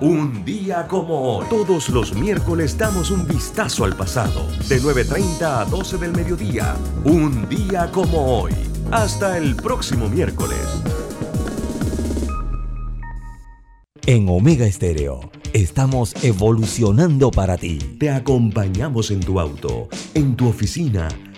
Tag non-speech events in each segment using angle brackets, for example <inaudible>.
Un día como hoy. Todos los miércoles damos un vistazo al pasado. De 9.30 a 12 del mediodía. Un día como hoy. Hasta el próximo miércoles. En Omega Estéreo estamos evolucionando para ti. Te acompañamos en tu auto, en tu oficina,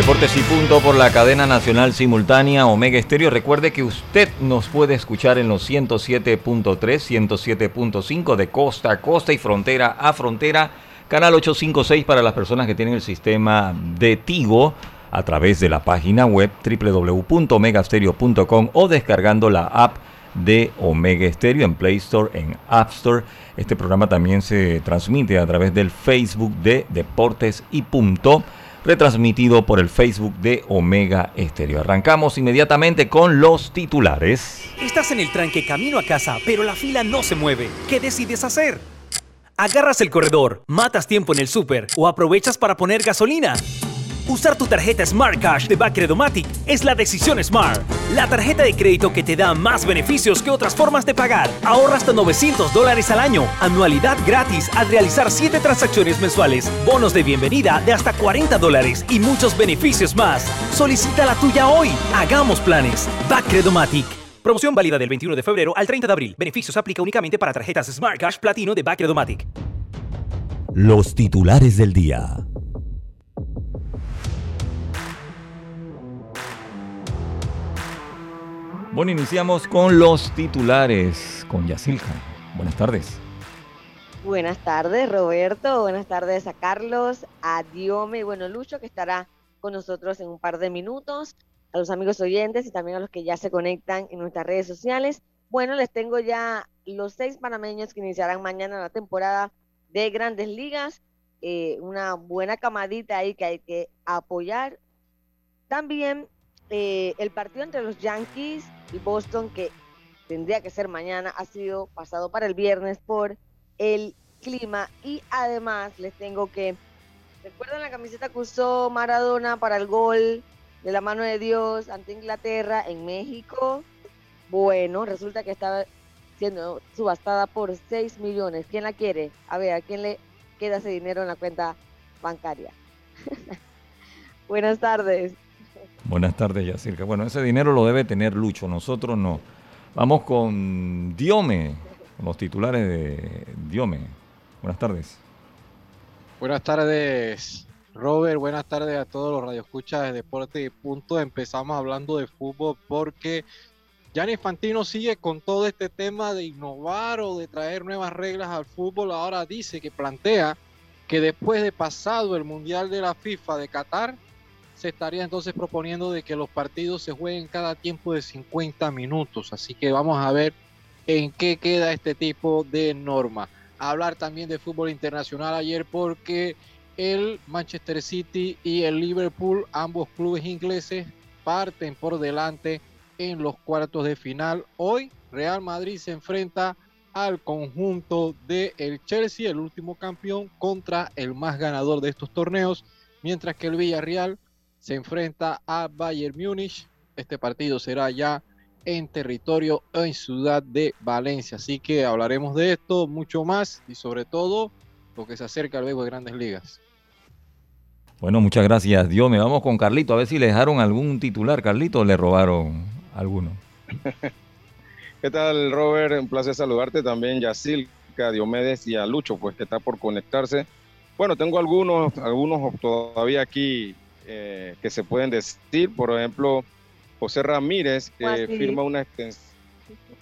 Deportes y punto por la cadena nacional simultánea Omega Estéreo. Recuerde que usted nos puede escuchar en los 107.3, 107.5 de costa a costa y frontera a frontera. Canal 856 para las personas que tienen el sistema de Tigo a través de la página web www.omegastereo.com o descargando la app de Omega Stereo en Play Store, en App Store. Este programa también se transmite a través del Facebook de Deportes y Punto retransmitido por el Facebook de Omega Estéreo. Arrancamos inmediatamente con los titulares. Estás en el tranque camino a casa, pero la fila no se mueve. ¿Qué decides hacer? ¿Agarras el corredor, matas tiempo en el súper o aprovechas para poner gasolina? Usar tu tarjeta Smart Cash de Bacredomatic es la decisión Smart. La tarjeta de crédito que te da más beneficios que otras formas de pagar. Ahorra hasta 900 dólares al año. Anualidad gratis al realizar 7 transacciones mensuales. Bonos de bienvenida de hasta 40 dólares y muchos beneficios más. Solicita la tuya hoy. Hagamos planes. Bacredomatic. Promoción válida del 21 de febrero al 30 de abril. Beneficios aplica únicamente para tarjetas Smart Cash Platino de Bacredomatic. Los titulares del día. Bueno, iniciamos con los titulares con Yasilka. Buenas tardes. Buenas tardes, Roberto. Buenas tardes a Carlos, a Diome y bueno, Lucho, que estará con nosotros en un par de minutos, a los amigos oyentes y también a los que ya se conectan en nuestras redes sociales. Bueno, les tengo ya los seis panameños que iniciarán mañana la temporada de Grandes Ligas. Eh, una buena camadita ahí que hay que apoyar. También eh, el partido entre los Yankees y Boston, que tendría que ser mañana, ha sido pasado para el viernes por el clima. Y además les tengo que, ¿recuerdan la camiseta que usó Maradona para el gol de la mano de Dios ante Inglaterra en México? Bueno, resulta que estaba siendo subastada por 6 millones. ¿Quién la quiere? A ver, ¿a quién le queda ese dinero en la cuenta bancaria? <laughs> Buenas tardes. Buenas tardes, Yacirca. Bueno, ese dinero lo debe tener Lucho, nosotros no. Vamos con Diome, los titulares de Diome. Buenas tardes. Buenas tardes, Robert. Buenas tardes a todos los radioescuchas de Deporte Punto. Empezamos hablando de fútbol porque Gianni Fantino sigue con todo este tema de innovar o de traer nuevas reglas al fútbol. Ahora dice que plantea que después de pasado el Mundial de la FIFA de Qatar, se estaría entonces proponiendo de que los partidos se jueguen cada tiempo de 50 minutos. Así que vamos a ver en qué queda este tipo de norma. Hablar también de fútbol internacional ayer porque el Manchester City y el Liverpool, ambos clubes ingleses, parten por delante en los cuartos de final. Hoy Real Madrid se enfrenta al conjunto de el Chelsea, el último campeón, contra el más ganador de estos torneos, mientras que el Villarreal se enfrenta a Bayern Múnich. Este partido será ya en territorio en Ciudad de Valencia. Así que hablaremos de esto mucho más y sobre todo lo que se acerca al juego de grandes ligas. Bueno, muchas gracias, Dios. Me vamos con Carlito. A ver si le dejaron algún titular, Carlito, o le robaron alguno. <laughs> ¿Qué tal, Robert? Un placer saludarte también, Yacilca, Diomedes y a Lucho, pues que está por conectarse. Bueno, tengo algunos, algunos todavía aquí eh, que se pueden decir. Por ejemplo, José Ramírez que firma una extensión.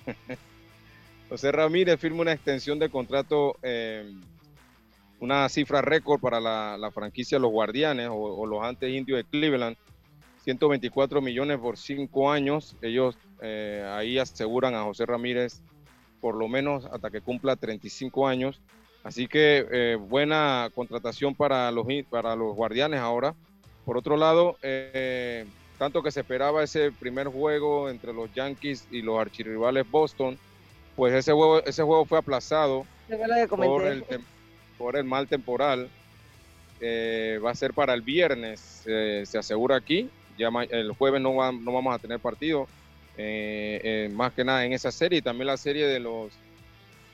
<laughs> José Ramírez firma una extensión de contrato, eh, una cifra récord para la, franquicia Los Guardianes o, los antes indios de Cleveland. 124 millones por cinco años. Ellos eh, ahí aseguran a José Ramírez por lo menos hasta que cumpla 35 años. Así que eh, buena contratación para los, para los guardianes ahora. Por otro lado, tanto que se esperaba ese primer juego entre los Yankees y los archirrivales Boston, pues ese juego, ese juego fue aplazado por el, por el, mal temporal. Eh, va a ser para el viernes, eh, se asegura aquí. Ya el jueves no, no vamos a tener partido, eh, más que nada en esa serie. Y también la serie de los,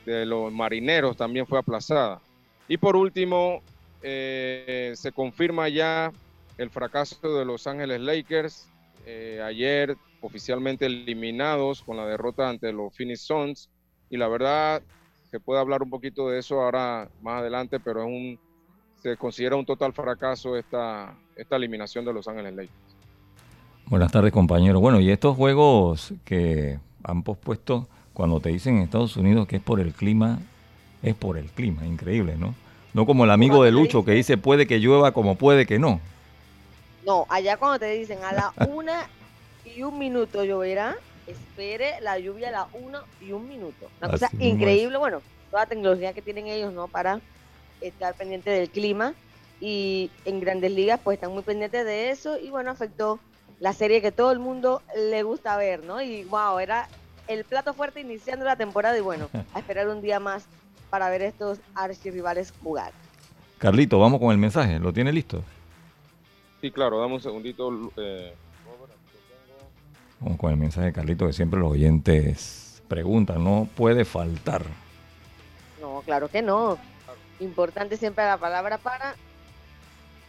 de los marineros también fue aplazada. Y por último, se confirma ya el fracaso de Los Ángeles Lakers. Eh, ayer oficialmente eliminados con la derrota ante los Phoenix Suns. Y la verdad, se puede hablar un poquito de eso ahora más adelante, pero es un, se considera un total fracaso esta, esta eliminación de Los Ángeles Lakers. Buenas tardes, compañeros. Bueno, y estos juegos que han pospuesto, cuando te dicen en Estados Unidos que es por el clima, es por el clima, increíble, ¿no? No como el amigo de Lucho que dice puede que llueva como puede que no. No, allá cuando te dicen a la una y un minuto lloverá, espere la lluvia a la una y un minuto. Una cosa increíble, bueno, toda la tecnología que tienen ellos, ¿no? Para estar pendiente del clima. Y en grandes ligas, pues están muy pendientes de eso. Y bueno, afectó la serie que todo el mundo le gusta ver, ¿no? Y wow, era el plato fuerte iniciando la temporada. Y bueno, <laughs> a esperar un día más para ver estos archirrivales jugar. Carlito, vamos con el mensaje. ¿Lo tiene listo? Sí, claro, dame un segundito. Eh, Vamos con el mensaje de Carlito, que siempre los oyentes preguntan, no puede faltar. No, claro que no. Importante siempre la palabra para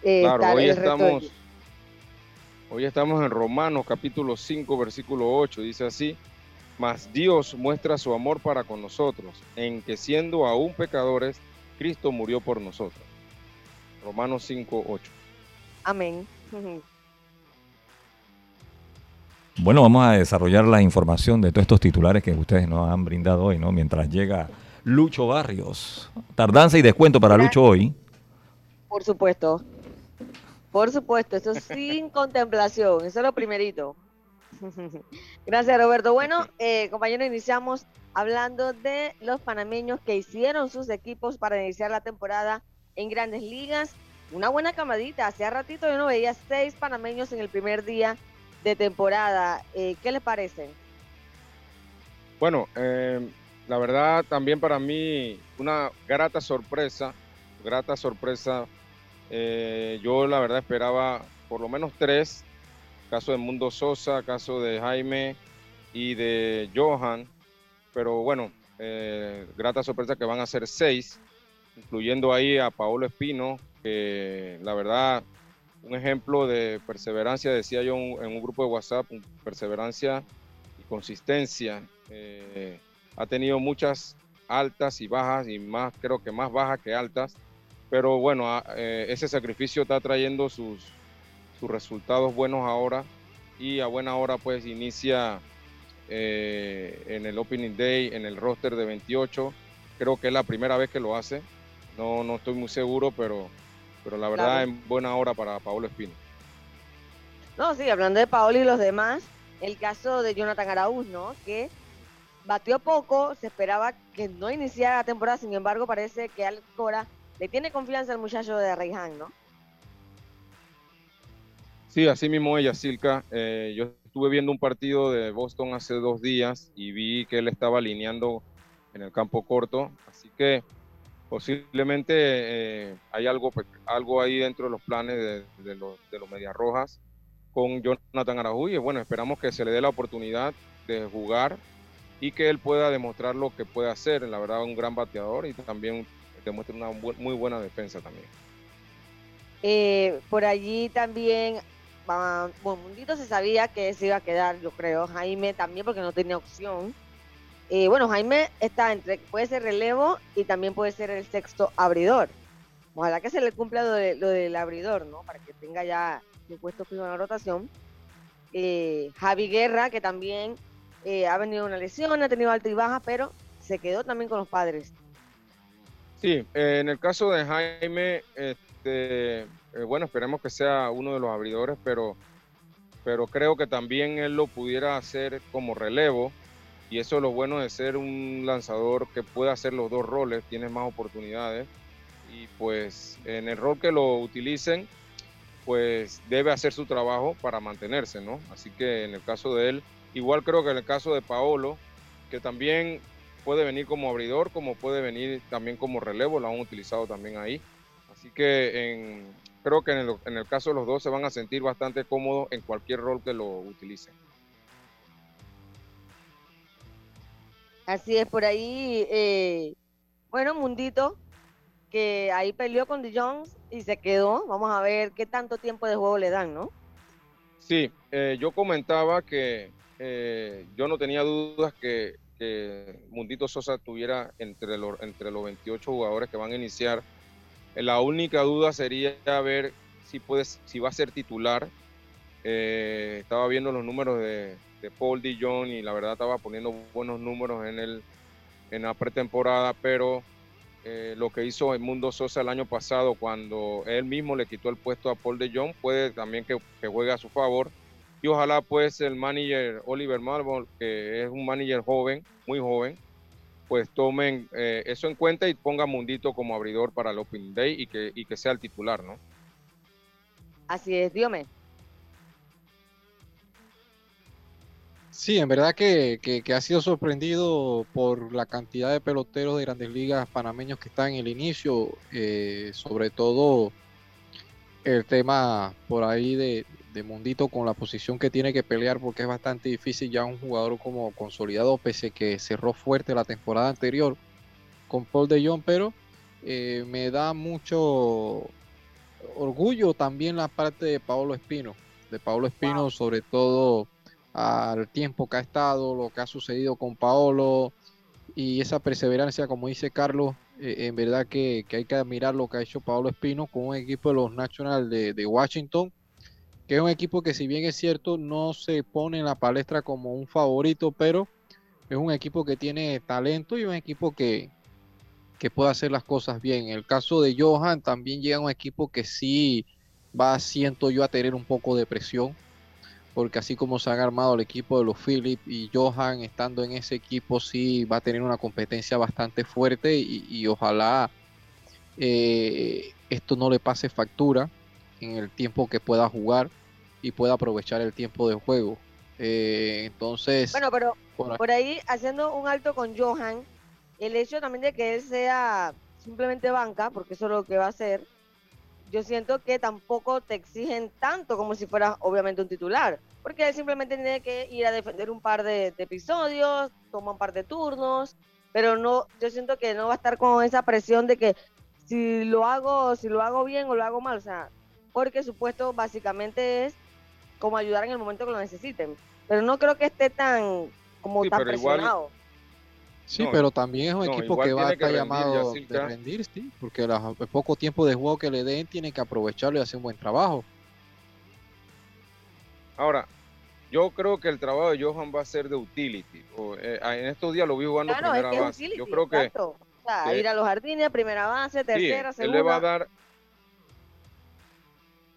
eh, claro, hoy estamos, hoy estamos en Romanos capítulo 5, versículo 8, dice así, mas Dios muestra su amor para con nosotros, en que siendo aún pecadores, Cristo murió por nosotros. Romanos 5, 8. Amén. <laughs> Bueno, vamos a desarrollar la información de todos estos titulares que ustedes nos han brindado hoy, ¿no? Mientras llega Lucho Barrios. Tardanza y descuento para Lucho hoy. Por supuesto. Por supuesto, eso <laughs> sin contemplación, eso es lo primerito. <laughs> Gracias, Roberto. Bueno, eh, compañeros, iniciamos hablando de los panameños que hicieron sus equipos para iniciar la temporada en grandes ligas una buena camadita. Hacía ratito yo no veía seis panameños en el primer día de temporada. Eh, ¿Qué les parece? Bueno, eh, la verdad también para mí una grata sorpresa, grata sorpresa. Eh, yo la verdad esperaba por lo menos tres, caso de Mundo Sosa, caso de Jaime y de Johan, pero bueno, grata sorpresa que van a ser seis, incluyendo ahí a Paolo Espino, la verdad, un ejemplo de perseverancia, decía yo en un grupo de WhatsApp, perseverancia y consistencia. Eh, ha tenido muchas altas y bajas, y más, creo que más bajas que altas, pero bueno, eh, ese sacrificio está trayendo sus, sus resultados buenos ahora y a buena hora pues inicia eh, en el Opening Day, en el roster de 28. Creo que es la primera vez que lo hace. No, no estoy muy seguro, pero pero la verdad en buena hora para Paolo Espino. No, sí, hablando de Paolo y los demás, el caso de Jonathan Araúz, ¿no? Que batió poco, se esperaba que no iniciara la temporada, sin embargo parece que Alcora le tiene confianza al muchacho de Reiján, ¿no? Sí, así mismo ella, Silka. Eh, yo estuve viendo un partido de Boston hace dos días y vi que él estaba alineando en el campo corto. Así que posiblemente eh, hay algo, pues, algo ahí dentro de los planes de, los, de los Medias Rojas con Jonathan Araújo bueno, esperamos que se le dé la oportunidad de jugar y que él pueda demostrar lo que puede hacer. La verdad, un gran bateador y también demuestra una muy buena defensa también. Eh, por allí también, uh, bueno, se sabía que se iba a quedar, yo creo. Jaime también, porque no tenía opción. Eh, bueno, Jaime está entre, puede ser relevo y también puede ser el sexto abridor. Ojalá que se le cumpla lo, del abridor, ¿no? Para que tenga ya su puesto fijo en la rotación. Eh, Javi Guerra, que también eh, ha venido una lesión, ha tenido alta y baja, pero se quedó también con los padres. Sí, eh, en el caso de Jaime, este, bueno, esperemos que sea uno de los abridores, pero, pero creo que también él lo pudiera hacer como relevo. Y eso es lo bueno de ser un lanzador que puede hacer los dos roles, tiene más oportunidades. Y pues en el rol que lo utilicen, pues debe hacer su trabajo para mantenerse, ¿no? Así que en el caso de él, igual creo que en el caso de Paolo, que también puede venir como abridor, como puede venir también como relevo, lo han utilizado también ahí. Así que creo que en el, caso de los dos se van a sentir bastante cómodos en cualquier rol que lo utilicen. Así es, por ahí, eh, bueno, Mundito, que ahí peleó con D. Jones y se quedó. Vamos a ver qué tanto tiempo de juego le dan, ¿no? Sí, eh, yo comentaba que eh, yo no tenía dudas que, Mundito Sosa tuviera entre los, entre los 28 jugadores que van a iniciar. La única duda sería ver si, puedes, si va a ser titular. Estaba viendo los números de, de Paul Dillon y la verdad estaba poniendo buenos números en, el, en la pretemporada, pero eh, lo que hizo el Mundo Sosa el año pasado cuando él mismo le quitó el puesto a Paul de puede también que, juegue a su favor. Y ojalá pues el manager Oliver Marble, que es un manager joven, muy joven, pues tomen eh, eso en cuenta y ponga Mundito como abridor para el Open Day y que, y que sea el titular, ¿no? Así es, dígame. Sí, en verdad que, ha sido sorprendido por la cantidad de peloteros de grandes ligas panameños que están en el inicio, eh, sobre todo el tema por ahí de, Mundito con la posición que tiene que pelear porque es bastante difícil ya un jugador como consolidado, pese que cerró fuerte la temporada anterior con Paul de Jong, pero eh, me da mucho orgullo también la parte de Pablo Espino, de Pablo Espino sobre todo al tiempo que ha estado, lo que ha sucedido con Paolo y esa perseverancia, como dice Carlos, eh, en verdad que, hay que admirar lo que ha hecho Paolo Espino con un equipo de los Nationals de, Washington, que es un equipo que si bien es cierto no se pone en la palestra como un favorito, pero es un equipo que tiene talento y un equipo que, que puede hacer las cosas bien. En el caso de Johan también llega un equipo que sí va, siento yo, a tener un poco de presión porque así como se han armado el equipo de los Phillips y Johan estando en ese equipo, sí va a tener una competencia bastante fuerte y, ojalá eh, esto no le pase factura en el tiempo que pueda jugar y pueda aprovechar el tiempo de juego. Eh, entonces. Bueno, pero por ahí haciendo un alto con Johan, el hecho también de que él sea simplemente banca, porque eso es lo que va a hacer, yo siento que tampoco te exigen tanto como si fueras obviamente un titular, porque él simplemente tiene que ir a defender un par de, episodios, toma un par de turnos, pero no, yo siento que no va a estar con esa presión de que si lo hago, si lo hago bien o lo hago mal, o sea, porque su puesto básicamente es como ayudar en el momento que lo necesiten, pero no creo que esté tan como tan presionado. Sí, pero también es un equipo que va a estar llamado a rendir, sí, porque el poco tiempo de juego que le den tiene que aprovecharlo y hacer un buen trabajo. Ahora, yo creo que el trabajo de Johan va a ser de utility. Eh, en estos días lo vi jugando primera base. yo creo que, o sea, ir a los jardines, primera base, tercera, segunda. Él le va a dar,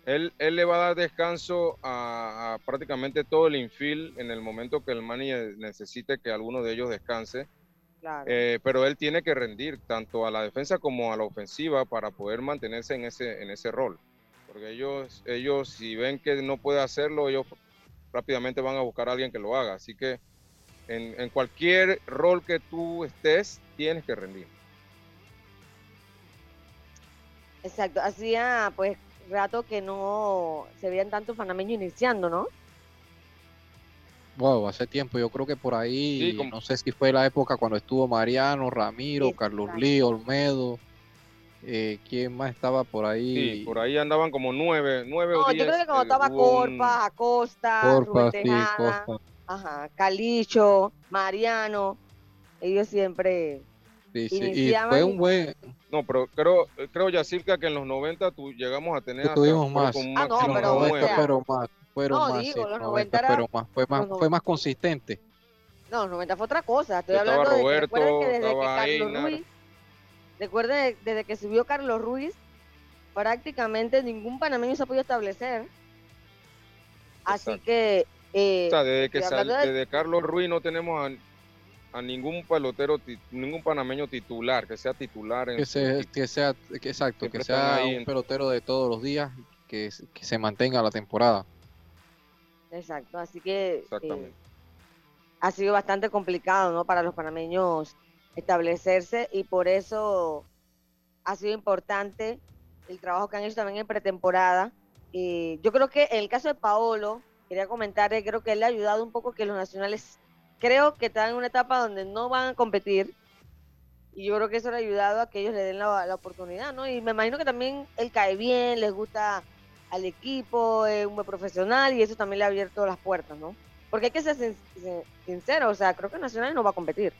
él, él, le va a dar descanso a, a, prácticamente todo el infield en el momento que el manager necesite que alguno de ellos descanse eh, pero él tiene que rendir tanto a la defensa como a la ofensiva para poder mantenerse en ese, en ese rol. Porque ellos, ellos, si ven que no puede hacerlo, ellos rápidamente van a buscar a alguien que lo haga. Así que en, cualquier rol que tú estés, tienes que rendir. Exacto, hacía pues rato que no se veían tantos panameños iniciando, ¿no? Wow, hace tiempo, yo creo que por ahí, no sé si fue la época cuando estuvo Mariano, Ramiro, Carlos Lee, Olmedo, eh, ¿quién más estaba por ahí? Sí, por ahí andaban como nueve, nueve no, o diez. yo creo que cuando estaba Corpa, Acosta, Corpa, sí, Costa. Ajá, Calicho, Mariano, ellos siempre sí, sí. Y fue un buen... No, pero creo, creo Yacirca que en los 90 tú, llegamos a tener... Tuvimos más. Ah, no, pero, 90, pero más. Fueron no, más, digo, los 90, era... pero más, fue más, fue más consistente. No, los 90 fue otra cosa. Estoy estaba hablando Roberto, de que desde que Carlos Ruiz, recuerden, desde que subió Carlos Ruiz, prácticamente ningún panameño se ha podido establecer. Así que eh, desde que desde Carlos Ruiz no tenemos a, ningún pelotero, ningún panameño titular, que sea titular. En que, sea, exacto, que sea un pelotero de todos los días, que, se mantenga la temporada. Exacto, así que eh, ha sido bastante complicado ¿no? para los panameños establecerse y por eso ha sido importante el trabajo que han hecho también en pretemporada. y yo creo que en el caso de Paolo, quería comentar, eh, creo que él le ha ayudado un poco que los nacionales, creo que están en una etapa donde no van a competir. Y yo creo que eso le ha ayudado a que ellos le den la, oportunidad, ¿no? Y me imagino que también él cae bien, les gusta al equipo, es un buen profesional y eso también le ha abierto las puertas, ¿no? Porque hay que ser sincero, o sea, creo que Nacional no va a competir.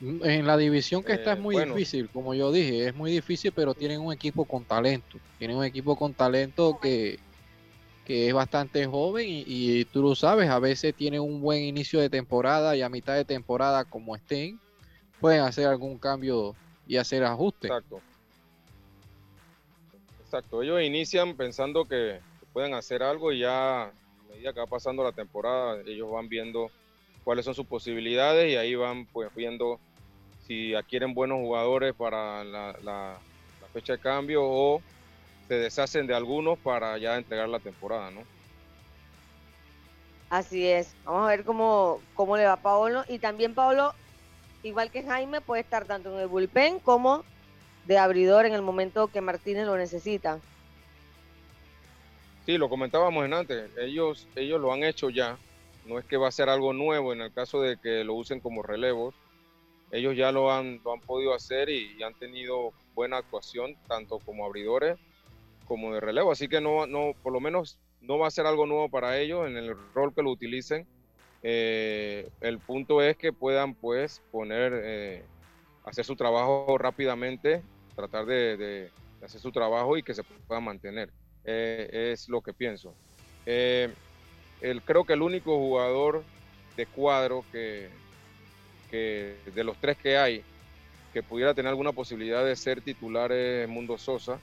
En la división que está es eh, muy difícil, como yo dije, es muy difícil, pero tienen un equipo con talento. Tienen un equipo con talento que, que es bastante joven y, tú lo sabes, a veces tiene un buen inicio de temporada y a mitad de temporada como estén, pueden hacer algún cambio y hacer ajustes. Exacto. Exacto, ellos inician pensando que pueden hacer algo y ya a medida que va pasando la temporada, ellos van viendo cuáles son sus posibilidades y ahí van pues viendo si adquieren buenos jugadores para la, la fecha de cambio o se deshacen de algunos para ya entregar la temporada, ¿no? Así es. Vamos a ver cómo, cómo le va a Paolo. Y también Paolo, igual que Jaime, puede estar tanto en el bullpen como de abridor en el momento que Martínez lo necesita. Sí, lo comentábamos en antes. Ellos, ellos lo han hecho ya. No es que va a ser algo nuevo en el caso de que lo usen como relevos. Ellos ya lo han, lo han podido hacer y han tenido buena actuación, tanto como abridores como de relevo, así que no, no, por lo menos no va a ser algo nuevo para ellos en el rol que lo utilicen. Eh, el punto es que puedan pues poner, eh, hacer su trabajo rápidamente, tratar de, hacer su trabajo y que se pueda mantener. Eh, es lo que pienso. el, creo que el único jugador de cuadro que, que de los tres que hay que pudiera tener alguna posibilidad de ser titular es Mundo Sosa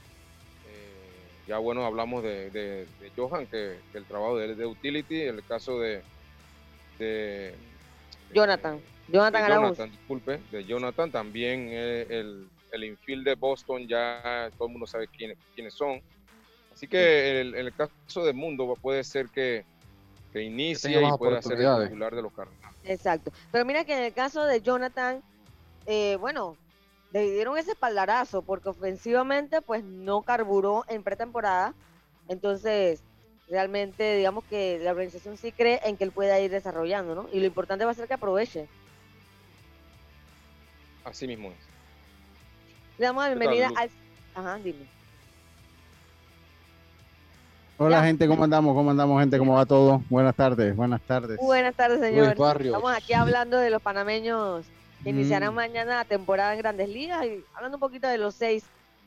ya bueno, hablamos de, Johan, que, el trabajo de utility, el caso de, de Jonathan. Jonathan, Jonathan disculpe, de Jonathan también el, el infield de Boston ya todo el mundo sabe quiénes, quiénes son. Así que en el, caso de Mundo puede ser que, que inicie y pueda ser el titular de los Cardinals. Exacto. Pero mira que en el caso de Jonathan, eh, bueno, le dieron ese espaldarazo porque ofensivamente pues no carburó en pretemporada. Entonces, realmente digamos que la organización sí cree en que él pueda ir desarrollando, ¿no? Y lo importante va a ser que aproveche. Así mismo es. Le damos la bienvenida al... Ajá, dime. Hola gente, ¿cómo andamos? ¿Cómo andamos gente? ¿Cómo va todo? Buenas tardes, buenas tardes. Buenas tardes, señor. Estamos aquí hablando de los panameños iniciarán mm. mañana la temporada en Grandes Ligas y hablando un poquito de los seis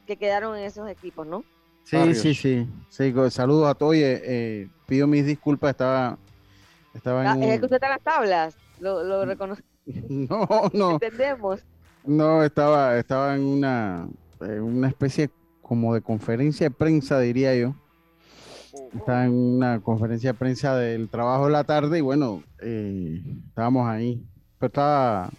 que quedaron en esos equipos, ¿no? Sí, sí, sí, sí. Saludos a todos. Eh, pido mis disculpas, estaba, estaba en. Ah, es que usted está en las tablas, lo, lo <laughs> reconoce. No, no. <laughs> Entendemos. No, estaba, estaba en una, una especie como de conferencia de prensa, diría yo. Estaba en una conferencia de prensa del trabajo de la tarde y bueno, eh, estábamos ahí. Pero estaba,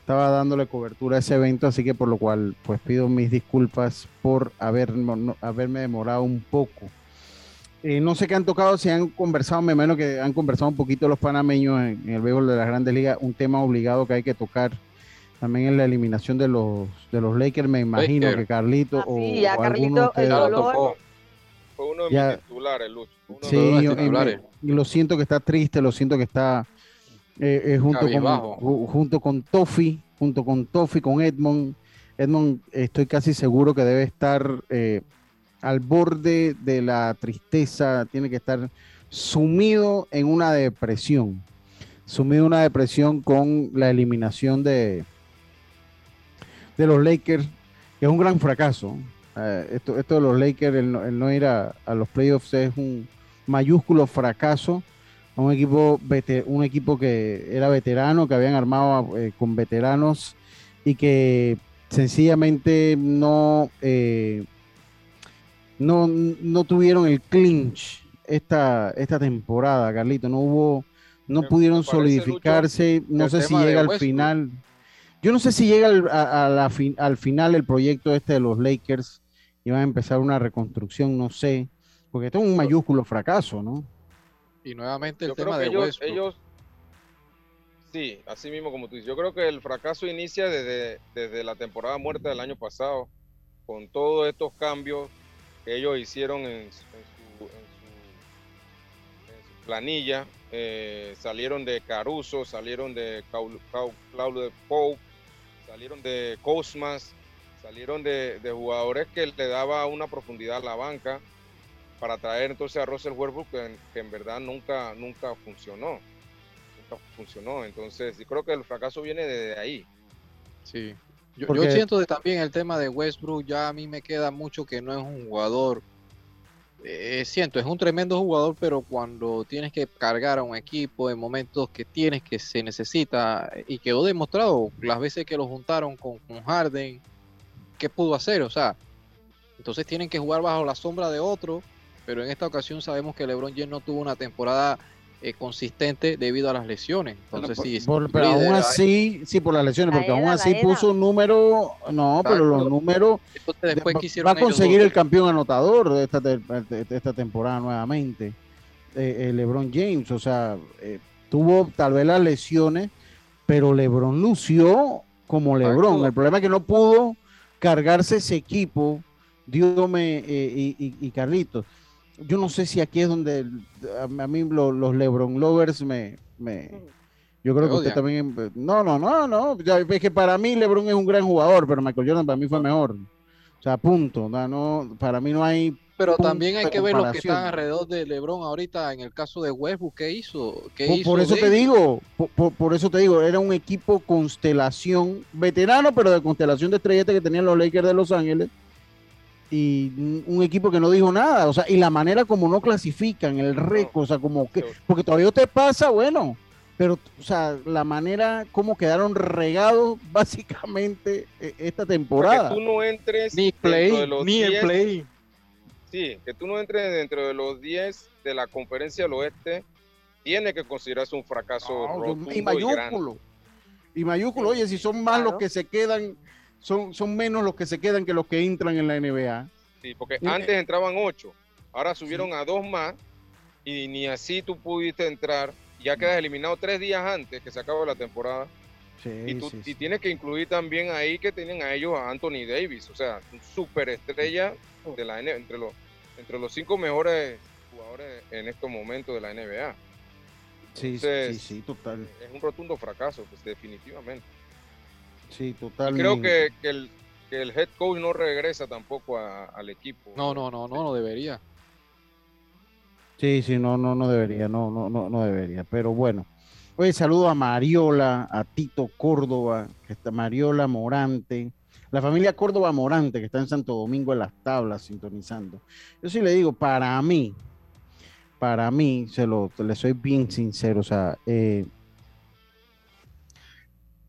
estaba dándole cobertura a ese evento, así que por lo cual pues pido mis disculpas por haber, haberme demorado un poco Eh, no sé qué han tocado, si han conversado, me imagino que han conversado un poquito los panameños en, el béisbol de las grandes ligas, un tema obligado que hay que tocar también en la eliminación de los de los Lakers, me imagino que Carlito ah, o, sí, ya Carlito, el dolor. Fue uno de mis titulares, Luz. sí, y, lo siento que está triste, lo siento que está eh, eh, junto, con, junto con Toffy, junto con Toffy, con Edmond. Edmond, estoy casi seguro que debe estar eh, al borde de la tristeza, tiene que estar sumido en una depresión, sumido en una depresión con la eliminación de, de los Lakers, que es un gran fracaso. Eh, esto, esto de los Lakers, el no, ir a, los playoffs es un mayúsculo fracaso. Un equipo, un equipo que era veterano, que habían armado eh, con veteranos y que sencillamente no eh, no, no tuvieron el clinch esta, esta temporada, Carlito. No hubo, no pudieron solidificarse. no sé si llega al final. Yo no sé si llega al, a, la al final el proyecto este de los Lakers y van a empezar una reconstrucción, no sé, porque esto es un mayúsculo fracaso, ¿no? Y nuevamente el tema de ellos, ellos, sí, así mismo como tú dices, yo creo que el fracaso inicia desde, desde la temporada muerta del año pasado, con todos estos cambios que ellos hicieron en, su, planilla. Eh, salieron de Caruso, salieron de Claudio Pou, salieron de Cosmas, salieron de, jugadores que le daba una profundidad a la banca para traer entonces a Russell Westbrook que, en verdad nunca, nunca funcionó. Nunca funcionó. Entonces, yo creo que el fracaso viene de ahí. Sí. Yo, siento de también el tema de Westbrook, ya a mí me queda mucho que no es un jugador. Eh, siento, es un tremendo jugador, pero cuando tienes que cargar a un equipo en momentos que tienes que se necesita, y quedó demostrado las veces que lo juntaron con, Harden, ¿qué pudo hacer? O sea, entonces tienen que jugar bajo la sombra de otro, pero en esta ocasión sabemos que LeBron James no tuvo una temporada eh, consistente debido a las lesiones. Entonces, sí, pero aún así, sí, por las lesiones, porque aún así puso un número, no, pero los números va a conseguir el campeón anotador de esta, de esta temporada nuevamente, eh, eh, LeBron James, o sea, tuvo tal vez las lesiones, pero LeBron lució como LeBron. El problema es que no pudo cargarse ese equipo, Diome y, y, y Carlitos yo no sé si aquí es donde a, mí los LeBron lovers me, me yo creo que usted también no, no, no, no, es que para mí LeBron es un gran jugador, pero Michael Jordan para mí fue mejor. O sea, punto, no, para mí no hay pero también hay que ver los que están alrededor de LeBron ahorita en el caso de Westbrook, ¿qué hizo? ¿Qué por, eso te digo, por, por, eso te digo, era un equipo constelación veterano, pero de constelación de estrellas que tenían los Lakers de Los Ángeles y un equipo que no dijo nada, o sea, y la manera como no clasifican, el récord, o sea, como que, porque todavía te pasa, bueno, pero, o sea, la manera como quedaron regados <laughs> básicamente e, esta temporada. que tú no entres ni play, ni el play. Sí, que tú no entres dentro de los 10 de la conferencia del oeste, tiene que considerarse un fracaso y mayúsculo. Y, mayúsculo, oye, si son más los que se quedan son, son menos los que se quedan que los que entran en la NBA. Sí, porque antes entraban ocho, ahora subieron a dos más y ni así tú pudiste entrar. Ya quedas eliminado tres días antes que se acabe la temporada. Sí, y, tú, y tienes que incluir también ahí que tienen a ellos a Anthony Davis, o sea, un superestrella de la entre los entre los cinco mejores jugadores en estos momentos de la NBA. sí, sí, sí, total. Es un rotundo fracaso, pues definitivamente. Sí, totalmente. creo que, el, que, el, head coach no regresa tampoco al equipo. No, no, no, no, no debería. Sí, sí, no, no, no debería, no, no, no, no debería. Pero bueno. Oye, saludo a Mariola, a Tito Córdoba, que está Mariola Morante, la familia Córdoba Morante, que está en Santo Domingo en las tablas sintonizando. Yo sí le digo, para mí, para mí, se lo, le soy bien sincero, o sea, eh,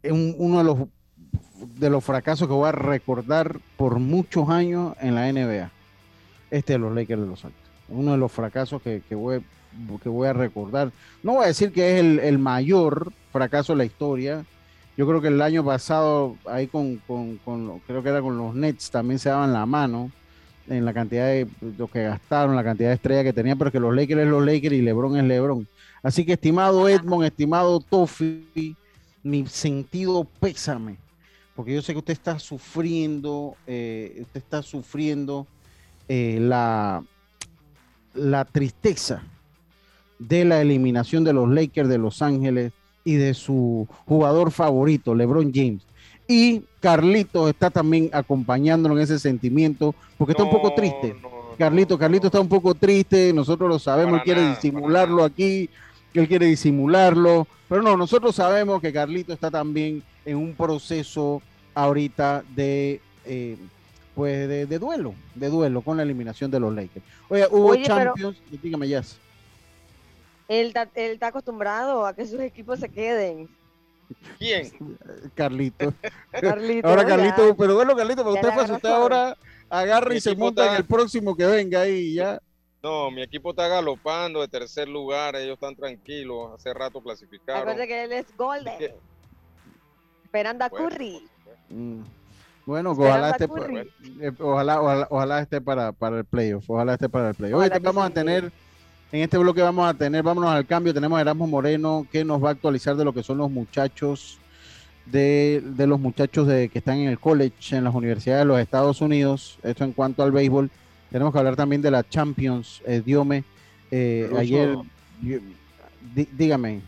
uno de los de los fracasos que voy a recordar por muchos años en la NBA. Este de los Lakers de Los Ángeles. Uno de los fracasos que, voy, que voy a recordar. No voy a decir que es el, mayor fracaso de la historia. Yo creo que el año pasado, ahí con, creo que era con los Nets, también se daban la mano. en la cantidad de lo que gastaron, la cantidad de estrellas que tenían, pero que los Lakers es los Lakers y LeBron es LeBron. Así que, estimado Edmond, estimado Tofi, mi sentido pésame, porque yo sé que usted está sufriendo, eh, usted está sufriendo eh, la, la tristeza de la eliminación de los Lakers de Los Ángeles y de su jugador favorito, LeBron James. Y Carlito está también acompañándonos en ese sentimiento, porque está un poco triste. Carlito, Carlito está un poco triste, nosotros lo sabemos, quiere disimularlo aquí, él quiere disimularlo, pero no, nosotros sabemos que Carlito está también en un proceso ahorita de, eh, pues de, duelo, de duelo con la eliminación de los Lakers. Oye, hubo Champions, dígame, ya. Él, está acostumbrado a que sus equipos se queden. ¿Quién? <laughs> Carlito. Carlito. Ahora Carlito, pero bueno, Carlito, pero usted, pues, usted ahora agarra y se monta en el próximo que venga ahí ya. No, mi equipo está galopando de tercer lugar, ellos están tranquilos, hace rato clasificaron. Acuérdate que él es Golden. Esperando a Curry. Mm. Bueno, ojalá esté, eh, ojalá, ojalá, ojalá, esté para, para el playoff, ojalá esté para el playoff. Hoy vamos a tener en este bloque vamos a tener, vámonos al cambio, tenemos a Erasmo Moreno que nos va a actualizar de lo que son los muchachos, de, los muchachos de, que están en el college, en las universidades de los Estados Unidos. Esto en cuanto al béisbol. Tenemos que hablar también de la Champions, eh, Diome. Eh, ayer, dígame.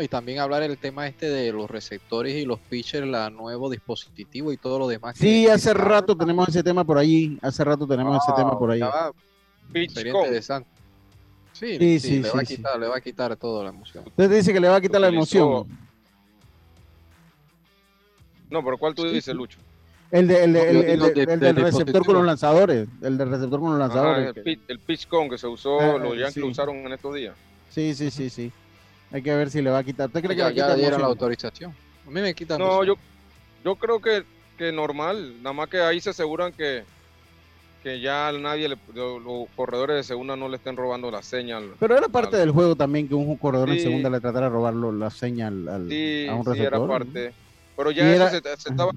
y también hablar el tema este de los receptores y los pitchers, la nuevo dispositivo y todo lo demás. Sí, hace rato tenemos ese tema por allí. Hace rato tenemos ese tema por ahí. Sería interesante. Sí, sí, le, va a quitar, le va a quitar toda la emoción. Usted dice que le va a quitar la emoción. No, pero ¿cuál tú dices, Lucho? El, de, el, del receptor con los lanzadores. El del receptor con los lanzadores. el, pitch, con que se usó, ah, los Yankees lo usaron en estos días. Sí, sí, sí, sí. Hay que ver si le va a quitar. ¿Usted cree que ya, ya dieron la autorización? A mí me quitan. No, yo, yo creo que, que normal. Nada más que ahí se aseguran que, que ya nadie, los corredores de segunda no le estén robando la señal. Pero era parte del juego también que un corredor de segunda le tratara de robar la señal al, a un receptor. Sí, era parte. Pero ya eso, se, estaba,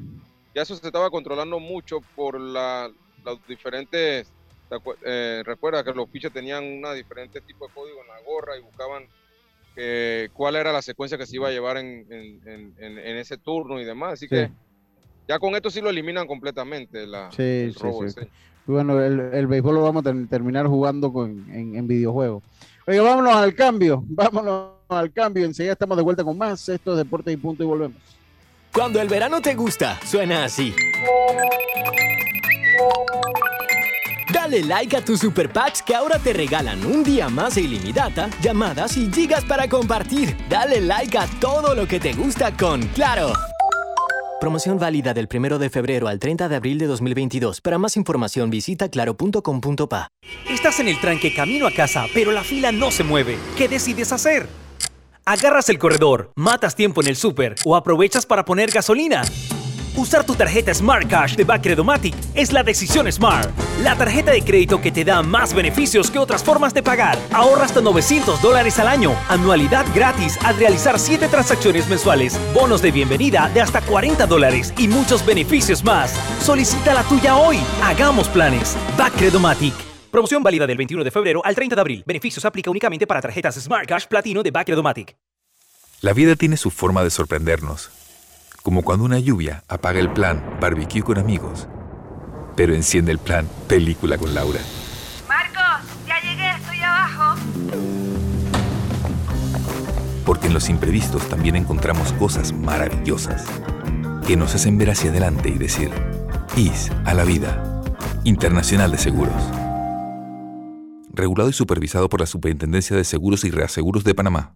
ya eso se estaba controlando mucho por la, los diferentes... Eh, recuerda que los pitchers tenían una diferente tipo de código en la gorra y buscaban eh, cuál era la secuencia que se iba a llevar en, en, en, ese turno y demás. Así que ya con esto sí lo eliminan completamente la, sí, el robo sí, bueno, el, el, béisbol lo vamos a terminar jugando con, en, en videojuegos. Oiga, vámonos al cambio, vámonos al cambio. Enseguida estamos de vuelta con más. Esto es Deportes y Punto y volvemos. Cuando el verano te gusta, suena así. Dale like a tus super packs que ahora te regalan un día más de ilimitada, llamadas y gigas para compartir. Dale like a todo lo que te gusta con Claro. Promoción válida del 1 de febrero al 30 de abril de 2022. Para más información visita claro.com.pa. Estás en el tranque camino a casa, pero la fila no se mueve. ¿Qué decides hacer? ¿Agarras el corredor, matas tiempo en el súper o aprovechas para poner gasolina? Usar tu tarjeta Smart Cash de Bacredomatic es la decisión Smart. La tarjeta de crédito que te da más beneficios que otras formas de pagar. Ahorra hasta 900 dólares al año. Anualidad gratis al realizar 7 transacciones mensuales. Bonos de bienvenida de hasta 40 dólares y muchos beneficios más. Solicita la tuya hoy. Hagamos planes. Bacredomatic. Promoción válida del 21 de febrero al 30 de abril. Beneficios aplica únicamente para tarjetas Smart Cash Platino de Bacredomatic. La vida tiene su forma de sorprendernos como cuando una lluvia apaga el plan barbecue con amigos, pero enciende el plan película con Laura. Marcos, ya llegué, estoy abajo. Porque en los imprevistos también encontramos cosas maravillosas que nos hacen ver hacia adelante y decir, IS a la vida. Internacional de Seguros. Regulado y supervisado por la Superintendencia de Seguros y Reaseguros de Panamá.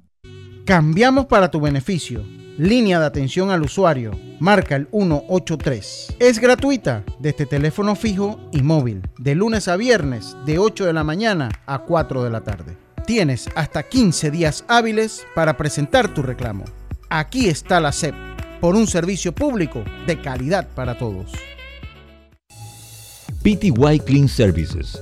Cambiamos para tu beneficio línea de atención al usuario. Marca el 183. Es gratuita desde teléfono fijo y móvil, de lunes a viernes, de 8 de la mañana a 4 de la tarde. Tienes hasta 15 días hábiles para presentar tu reclamo. Aquí está la SEP, por un servicio público de calidad para todos. PTY Clean Services,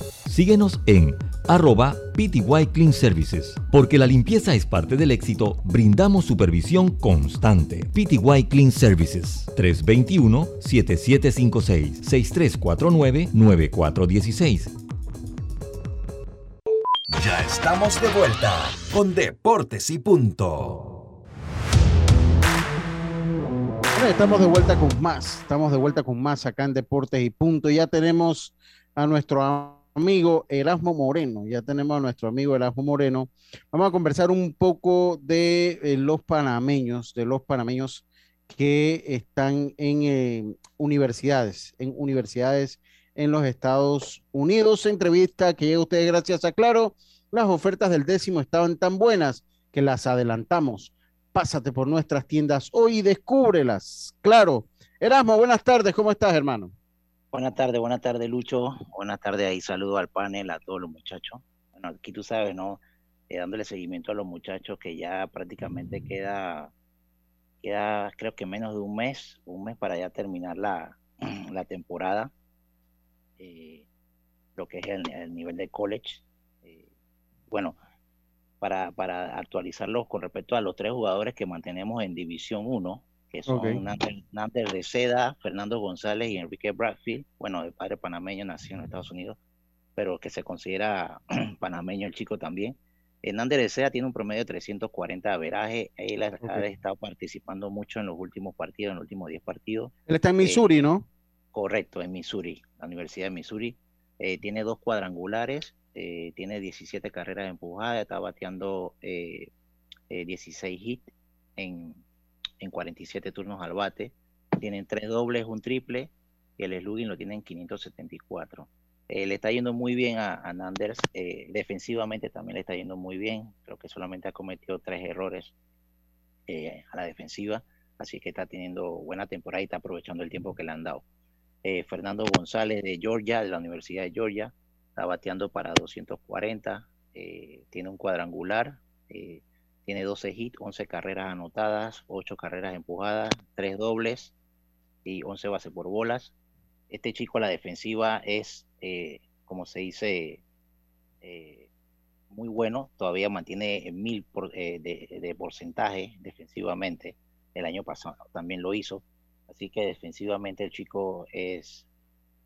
Síguenos en arroba PTY Clean Services. Porque la limpieza es parte del éxito, brindamos supervisión constante. PTY Clean Services 321-7756-6349-9416. Ya estamos de vuelta con Deportes y Punto. estamos de vuelta con más, estamos de vuelta con más acá en Deportes y Punto. Ya tenemos a nuestro amigo Erasmo Moreno, ya tenemos a nuestro amigo Erasmo Moreno. Vamos a conversar un poco de eh, los panameños, de los panameños que están en eh, universidades, en universidades en los Estados Unidos. Entrevista que llega ustedes gracias a Claro. Las ofertas del décimo estaban tan buenas que las adelantamos. Pásate por nuestras tiendas hoy y descúbrelas. Claro. Erasmo, buenas tardes. ¿Cómo estás, hermano? Buenas tardes, buenas tardes, Lucho. Buenas tardes ahí. Saludo al panel, a todos los muchachos. Bueno, aquí tú sabes, ¿no? Eh, dándole seguimiento a los muchachos que ya prácticamente queda, queda creo que menos de un mes, un mes para ya terminar la, <clears throat> la temporada. Eh, lo que es el, nivel de college. Eh, bueno, para, para actualizarlos con respecto a los tres jugadores que mantenemos en División 1, que son Nander, de Seda, Fernando González y Enrique Bradfield, bueno, de padre panameño, nació en Estados Unidos, pero que se considera <clears throat> panameño el chico también. Hernández de Seda tiene un promedio de 340 de averaje. Él ha, estado participando mucho en los últimos partidos, en los últimos 10 partidos. Él está en Missouri, ¿no? Correcto, en Missouri, la Universidad de Missouri. Eh, tiene dos cuadrangulares, eh, tiene 17 carreras empujadas, está bateando 16 eh, hits en, en 47 turnos al bate. Tienen tres dobles, un triple, y el slugging lo tienen en 574. le está yendo muy bien a, Nanders, defensivamente también le está yendo muy bien, creo que solamente ha cometido tres errores a la defensiva, así que está teniendo buena temporada y está aprovechando el tiempo que le han dado. Eh, Fernando González de Georgia, de la Universidad de Georgia, está bateando para 240, eh, tiene un cuadrangular, eh, tiene 12 hits, 11 carreras anotadas, 8 carreras empujadas, 3 dobles y 11 bases por bolas. Este chico a la defensiva es, como se dice, muy bueno, todavía mantiene mil de porcentaje defensivamente. El año pasado también lo hizo Así que defensivamente el chico es,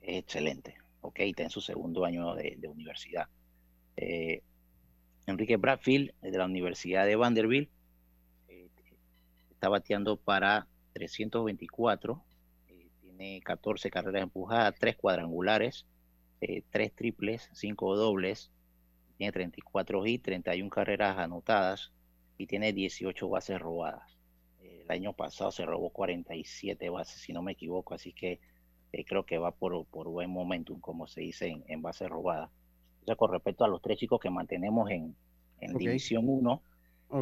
excelente, ¿ok? Está en su segundo año de, universidad. Eh, Enrique Bradfield, de la Universidad de Vanderbilt, eh, está bateando para 324, eh, tiene 14 carreras empujadas, 3 cuadrangulares, 3 triples, 5 dobles, tiene 34 hits, 31 carreras anotadas y tiene 18 bases robadas el año pasado se robó 47 bases, si no me equivoco, así que eh, creo que va por, por buen momentum, como se dice en, base robada. O con respecto a los tres chicos que mantenemos en, División 1,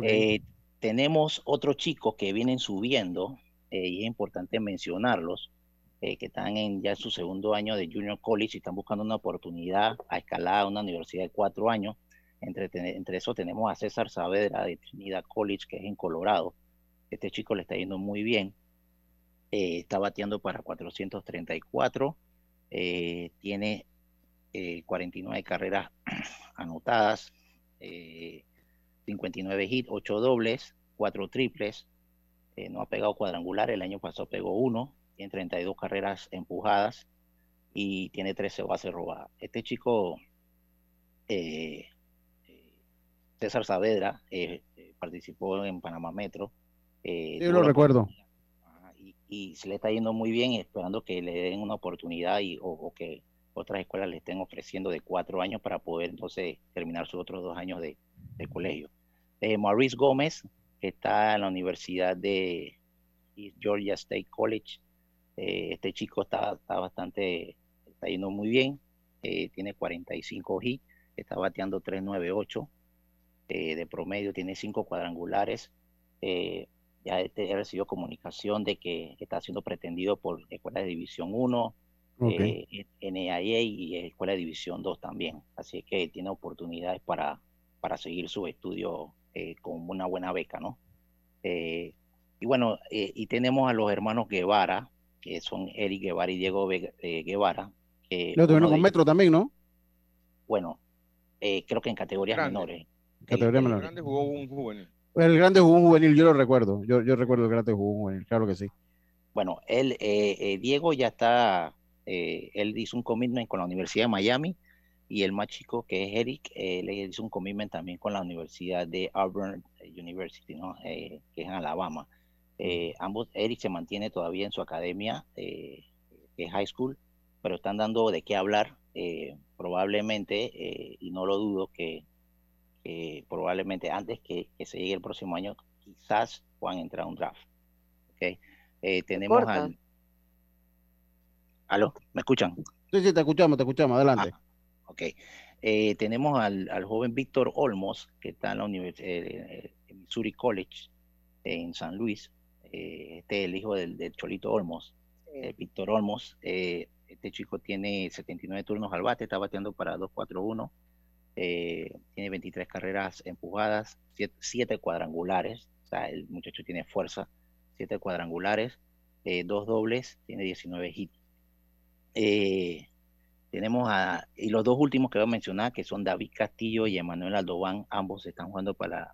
eh, tenemos otros chicos que vienen subiendo, eh, y es importante mencionarlos, que están en ya en su segundo año de Junior College y están buscando una oportunidad a escalar a una universidad de cuatro años. Entre, entre eso tenemos a César Saavedra de Trinidad College, que es en Colorado, este chico le está yendo muy bien. Eh, está bateando para 434. Eh, tiene 49 <clears throat> eh, carreras anotadas, 59 hits, 8 dobles, 4 triples. no ha pegado cuadrangular. El año pasado pegó uno. Tiene 32 carreras empujadas y tiene 13 bases robadas. Este chico, César Saavedra, participó en Panamá Metro eh, Yo lo recuerdo. Y, se le está yendo muy bien, esperando que le den una oportunidad y, o, que otras escuelas le estén ofreciendo de cuatro años para poder entonces terminar sus otros dos años de, colegio. Eh, Maurice Gómez, que está en la Universidad de Georgia State College. Eh, este chico está, está, bastante, está yendo muy bien, eh, tiene 45 hits, está bateando 398 de promedio, tiene cinco cuadrangulares. Ya este, he recibido comunicación de que está siendo pretendido por Escuela de División 1, eh, NAIA y Escuela de División 2 también. Así que tiene oportunidades para, para seguir su estudio con una buena beca, ¿no? y bueno, y tenemos a los hermanos Guevara, que son Eric Guevara y Diego Guevara. Lo tuvieron con Metro también, ¿no? Bueno, creo que en categorías menores. Categorías menores. El grande jugó un juvenil. El grande jugó un juvenil, yo lo recuerdo. Yo, yo recuerdo el grande jugó un juvenil, claro que sí. Bueno, él, Diego ya está eh, él hizo un commitment con la Universidad de Miami y el más chico, que es Eric, él hizo un commitment también con la Universidad de Auburn University, ¿no? Eh, que es en Alabama. Eh, ambos, Eric se mantiene todavía en su academia, que es high school, pero están dando de qué hablar, probablemente, y no lo dudo, que probablemente antes que, se llegue el próximo año, quizás puedan entrar a un draft. ¿okay? tenemos al ¿Aló? ¿Me escuchan? Sí, sí, te escuchamos, te escuchamos, adelante. Ah, ok. Eh, tenemos al, joven Víctor Olmos, que está en la Universidad eh, eh, Missouri College en San Luis. este es el hijo del, Cholito Olmos. Víctor Olmos. este chico tiene 79 turnos al bate, está bateando para 2-4-1. tiene 23 carreras empujadas, 7 cuadrangulares. O sea, el muchacho tiene fuerza. 7 cuadrangulares, dos dobles, tiene 19 hits. Eh, tenemos a, y los dos últimos que voy a mencionar, que son David Castillo y Emanuel Aldobán, ambos están jugando para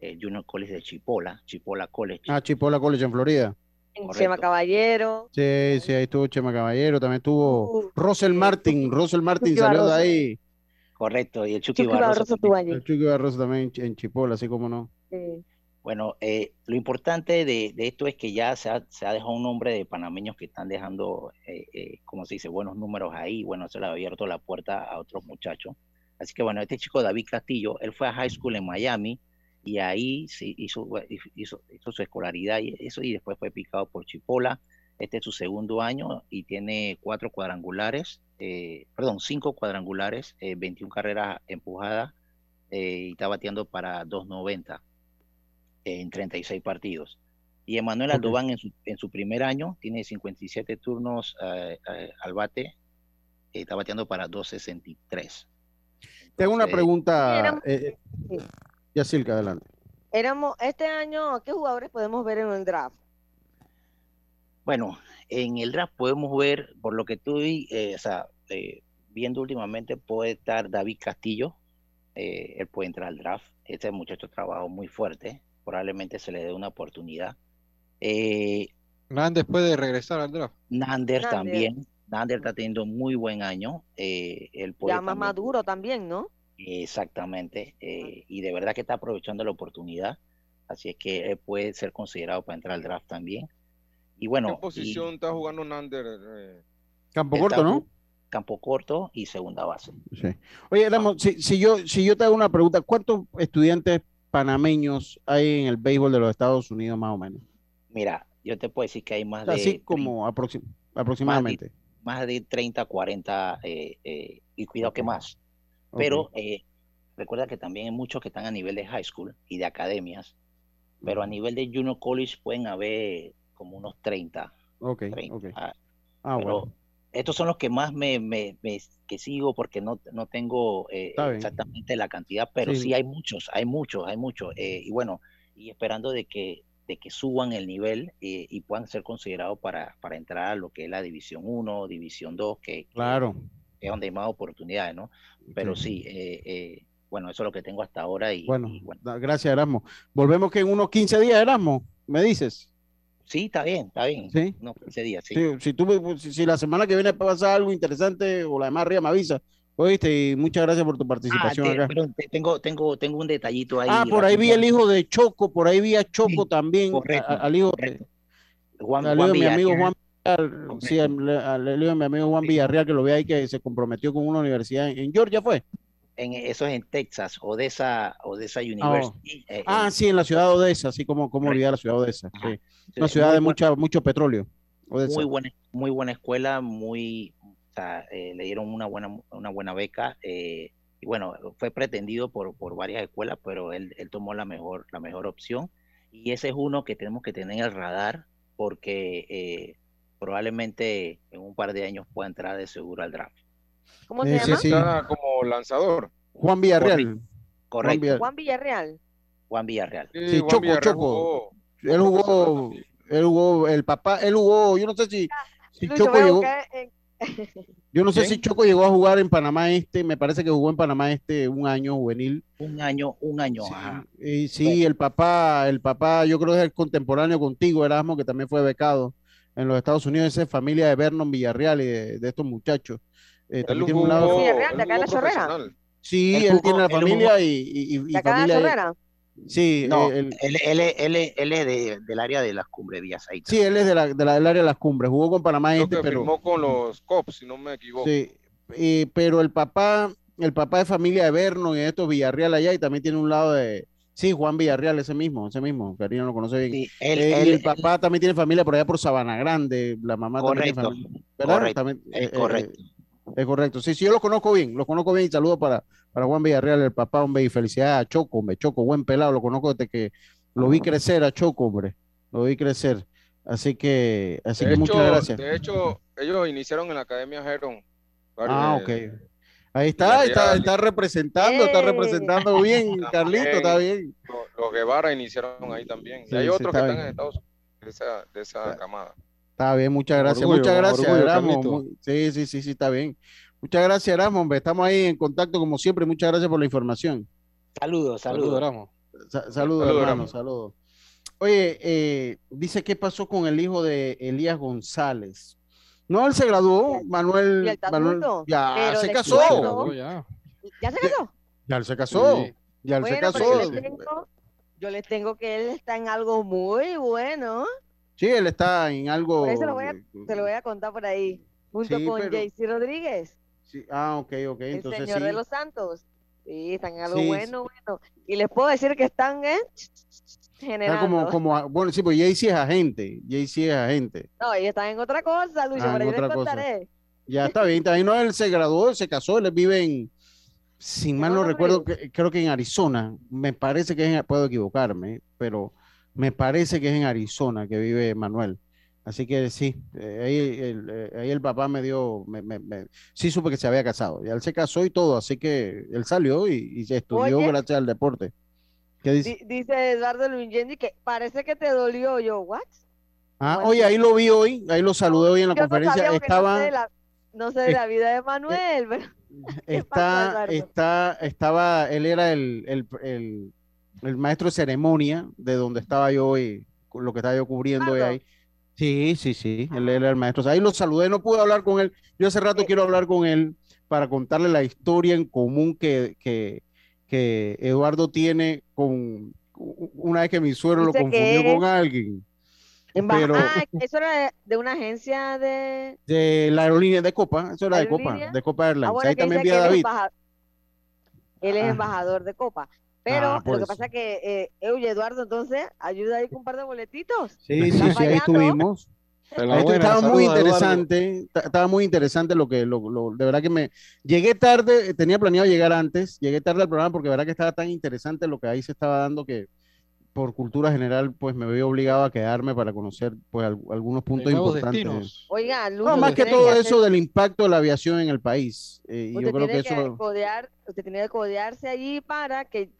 el Junior College de Chipola, Chipola College. Ah, Chipola College en Florida. En Chema Caballero. Sí, sí, ahí estuvo Chema Caballero, también estuvo uh, Russell Martin, Russell Martin salió de ahí. Correcto, y el Chucky, Barroso, El Chucky Barroso también en Chipola, así como no. Sí. Bueno, eh, lo importante de, esto es que ya se ha, dejado un nombre de panameños que están dejando, eh, eh, como se dice, buenos números ahí. Bueno, se le ha abierto la puerta a otros muchachos. Así que bueno, este chico David Castillo, él fue a high school en Miami y ahí hizo, hizo, su escolaridad y eso y después fue picado por Chipola. Este es su segundo año y tiene cuatro cuadrangulares, perdón, cinco cuadrangulares, 21 carreras empujadas y está bateando para 290 en 36 partidos. Y Emanuel Aldobán en su, en su primer año tiene 57 turnos eh, eh, al bate, está bateando para 263. Tengo una pregunta, eh, Yacilca, adelante. Éramos, este año, ¿qué jugadores podemos ver en el draft? Bueno, en el draft podemos ver, por lo que estoy o sea, viendo últimamente, puede estar David Castillo, él puede entrar al draft. Este muchacho trabajó muy fuerte, probablemente se le dé una oportunidad. Eh, Nander puede regresar al draft. Nander, también. Nander está teniendo muy buen año. Eh, ya más maduro también, ¿no? Exactamente. Eh, y de verdad que está aprovechando la oportunidad. Así es que él puede ser considerado para entrar al draft también. Y bueno. ¿Qué posición está jugando Nander? Eh? Campo corto, ¿no? Campo corto y segunda base. Sí. Oye, Ramos, si, si, yo, si yo te hago una pregunta, ¿cuántos estudiantes panameños hay en el béisbol de los Estados Unidos más o menos? Mira, yo te puedo decir que hay más de... Así como aproximadamente. Más de, 30, 40, eh, eh, y cuidado que más. Pero eh, recuerda que también hay muchos que están a nivel de high school y de academias, pero a nivel de junior college pueden haber como unos 30. Ok, ah, ah bueno estos son los que más me, me, que sigo porque no, no tengo eh, exactamente la cantidad, pero sí. hay muchos, hay muchos, hay muchos. Eh, y bueno, y esperando de que, de que suban el nivel eh, y puedan ser considerados para, para entrar a lo que es la División 1, División 2, que, claro. es donde hay más oportunidades, ¿no? Pero sí, bueno, eso es lo que tengo hasta ahora. Y bueno, gracias Erasmo. Volvemos que en unos 15 días, Erasmo, me dices. Sí, está bien, está bien. Sí. No, 15 días, sí. si, tú, si, la semana que viene pasa algo interesante o la demás arriba me avisa. Oíste, y muchas gracias por tu participación ah, acá. tengo, tengo, tengo un detallito ahí. Ah, por ahí vi el hijo de Choco, por ahí vi a Choco también, al hijo de, Juan, de mi amigo Juan Villarreal, sí, al, hijo de mi amigo Juan Villarreal, que lo ve ahí, que se comprometió con una universidad en, Georgia, ¿fue? En, eso es en Texas, Odessa, Odessa University. Eh, ah, sí, en la ciudad de Odessa, así como, como olvidar la ciudad de Odessa. Sí. Una ciudad de mucha, mucho petróleo. Muy buena, muy buena escuela, muy, eh, le dieron una buena, una buena beca. Eh, y bueno, fue pretendido por, por varias escuelas, pero él, él, tomó la mejor, la mejor opción. Y ese es uno que tenemos que tener en el radar porque eh, probablemente en un par de años pueda entrar de seguro al draft. ¿Cómo se llama? como lanzador. Juan Villarreal. Correcto. Juan Villarreal. Juan Villarreal. Sí, Choco, Choco. Él jugó, él jugó, el papá, él jugó, yo no sé si, si Choco llegó. <laughs> Yo no sé si Choco llegó a jugar en Panamá Este, me parece que jugó en Panamá Este un año juvenil. Un año, un año, sí, ajá. Y sí, el papá, el papá, yo creo que es el contemporáneo contigo, Erasmo, que también fue becado en los Estados Unidos, esa es familia de Vernon Villarreal y de, de estos muchachos. Eh, también tiene un lado... Villarreal, de acá en la chorrera. Sí, él, él tiene la familia y, y, y, ¿De acá familia. en la chorrera? Sí, No, eh, él, él, él, él, él es de, del área de las cumbres Villasaita. sí, él es de la, de la, del área de las cumbres, jugó con Panamá Creo Este, que pero... firmó con los Cops, si no me equivoco. Sí, eh, pero el papá, el papá de familia de Vernon y estos Villarreal allá y también tiene un lado de, sí, Juan Villarreal, ese mismo, ese mismo, Karina lo conoce bien. Sí, él- Eh, él- y el papá también tiene familia por allá por Sabana Grande, la mamá también Correcto, tiene familia, ¿verdad? correcto, También, eh, correcto. Es correcto. Sí, sí, yo los conozco bien, los conozco bien y saludo para, para Juan Villarreal, el papá, hombre, y felicidades a Choco, hombre, Choco, buen pelado, lo conozco desde que lo vi crecer a Choco, hombre, lo vi crecer. Así que, así de que hecho, muchas gracias. De hecho, ellos iniciaron en la Academia Heron. Ah, de- ok. Ahí está, está, está representando, está representando bien, <laughs> Carlito, está bien. Los, los Guevara iniciaron ahí también. Sí, y hay otros que está están en Estados Unidos de esa, de esa camada. Está bien, muchas gracias, orgullo, muchas gracias, orgullo, Erasmo. Sí, sí, sí, sí, está bien. Muchas gracias, Erasmo, hombre. Estamos ahí en contacto como siempre. Muchas gracias por la información. Saludos, Saludos, saludos. Ramos. Sa- saludos, Saludos, hermano, Erasmo. saludos. Oye, eh, dice qué pasó con el hijo de Elías González. No, él se graduó, Y Manuel, Manuel ya se casó, ya. ¿Ya se casó? ya él se casó, Sí. ya él se Bueno, casó. yo les, tengo, yo les tengo que él está en algo muy bueno. Sí, él está en algo. Por eso lo voy a- Se lo voy a contar por ahí. Junto Sí, con pero- JC Rodríguez, Sí, Ah, ok, ok, el entonces señor sí. de los Santos. Sí, están en algo Sí, bueno, bueno. Y les puedo decir que están. Está generando. como, como, bueno, sí, pues Jay-Z es agente, Jay-Z es agente. No, ellos están en otra cosa, Lucho, Ah, pero en yo les cosa. contaré. Ya está bien, también no, él se graduó, él se casó, él vive en, si mal no recuerdo, que- creo que en Arizona, me parece que es, en- puedo equivocarme, pero me parece que es en Arizona que vive Manuel. Así que sí, eh, ahí, el, eh, ahí el papá me dio, me, me- me- sí supe que se había casado, ya él se casó y todo, así que él salió y, y se estudió Oye. gracias al deporte. ¿Qué dice? Di- dice Eduardo Luingendi que parece que te dolió. Yo, ¿what? Ah, bueno. oye, ahí lo vi hoy, ahí lo saludé hoy en la Yo conferencia, no sé de la, no sé de es- la vida de Manuel, pero <laughs> ¿Qué pasó, está, está, estaba, él era el, el, el, el maestro de ceremonia de donde estaba yo hoy, lo que estaba yo cubriendo hoy ahí. Sí, sí, sí, él era el maestro. Ahí lo saludé, no pude hablar con él. Yo hace rato quiero hablar con él para contarle la historia en común que, que, que Eduardo tiene con una vez que mi suegro lo confundió que con alguien Pero- Ah, eso era de, una agencia de. de la aerolínea de Copa, eso era de Copa, de Copa Airlines. Ah, bueno, Ahí también vi a David. Él es Ah. embajador de Copa. Pero Ah, lo que eso. pasa es que, eh, eh, oye, Eduardo, entonces, ayuda ahí con un par de boletitos. Sí, sí, sí, ahí estuvimos. Esto estaba saludos muy Eduardo. interesante, ta- estaba muy interesante lo que, lo, lo- de verdad que me, llegué tarde, tenía planeado llegar antes, llegué tarde al programa porque de verdad que estaba tan interesante lo que ahí se estaba dando que por cultura general, pues me vi obligado a quedarme para conocer, pues, al- algunos puntos importantes. destinos. Oiga, No, más que todo hacer- eso del impacto de la aviación en el país. eh, y yo creo que eso, codear, usted tiene que codearse allí para que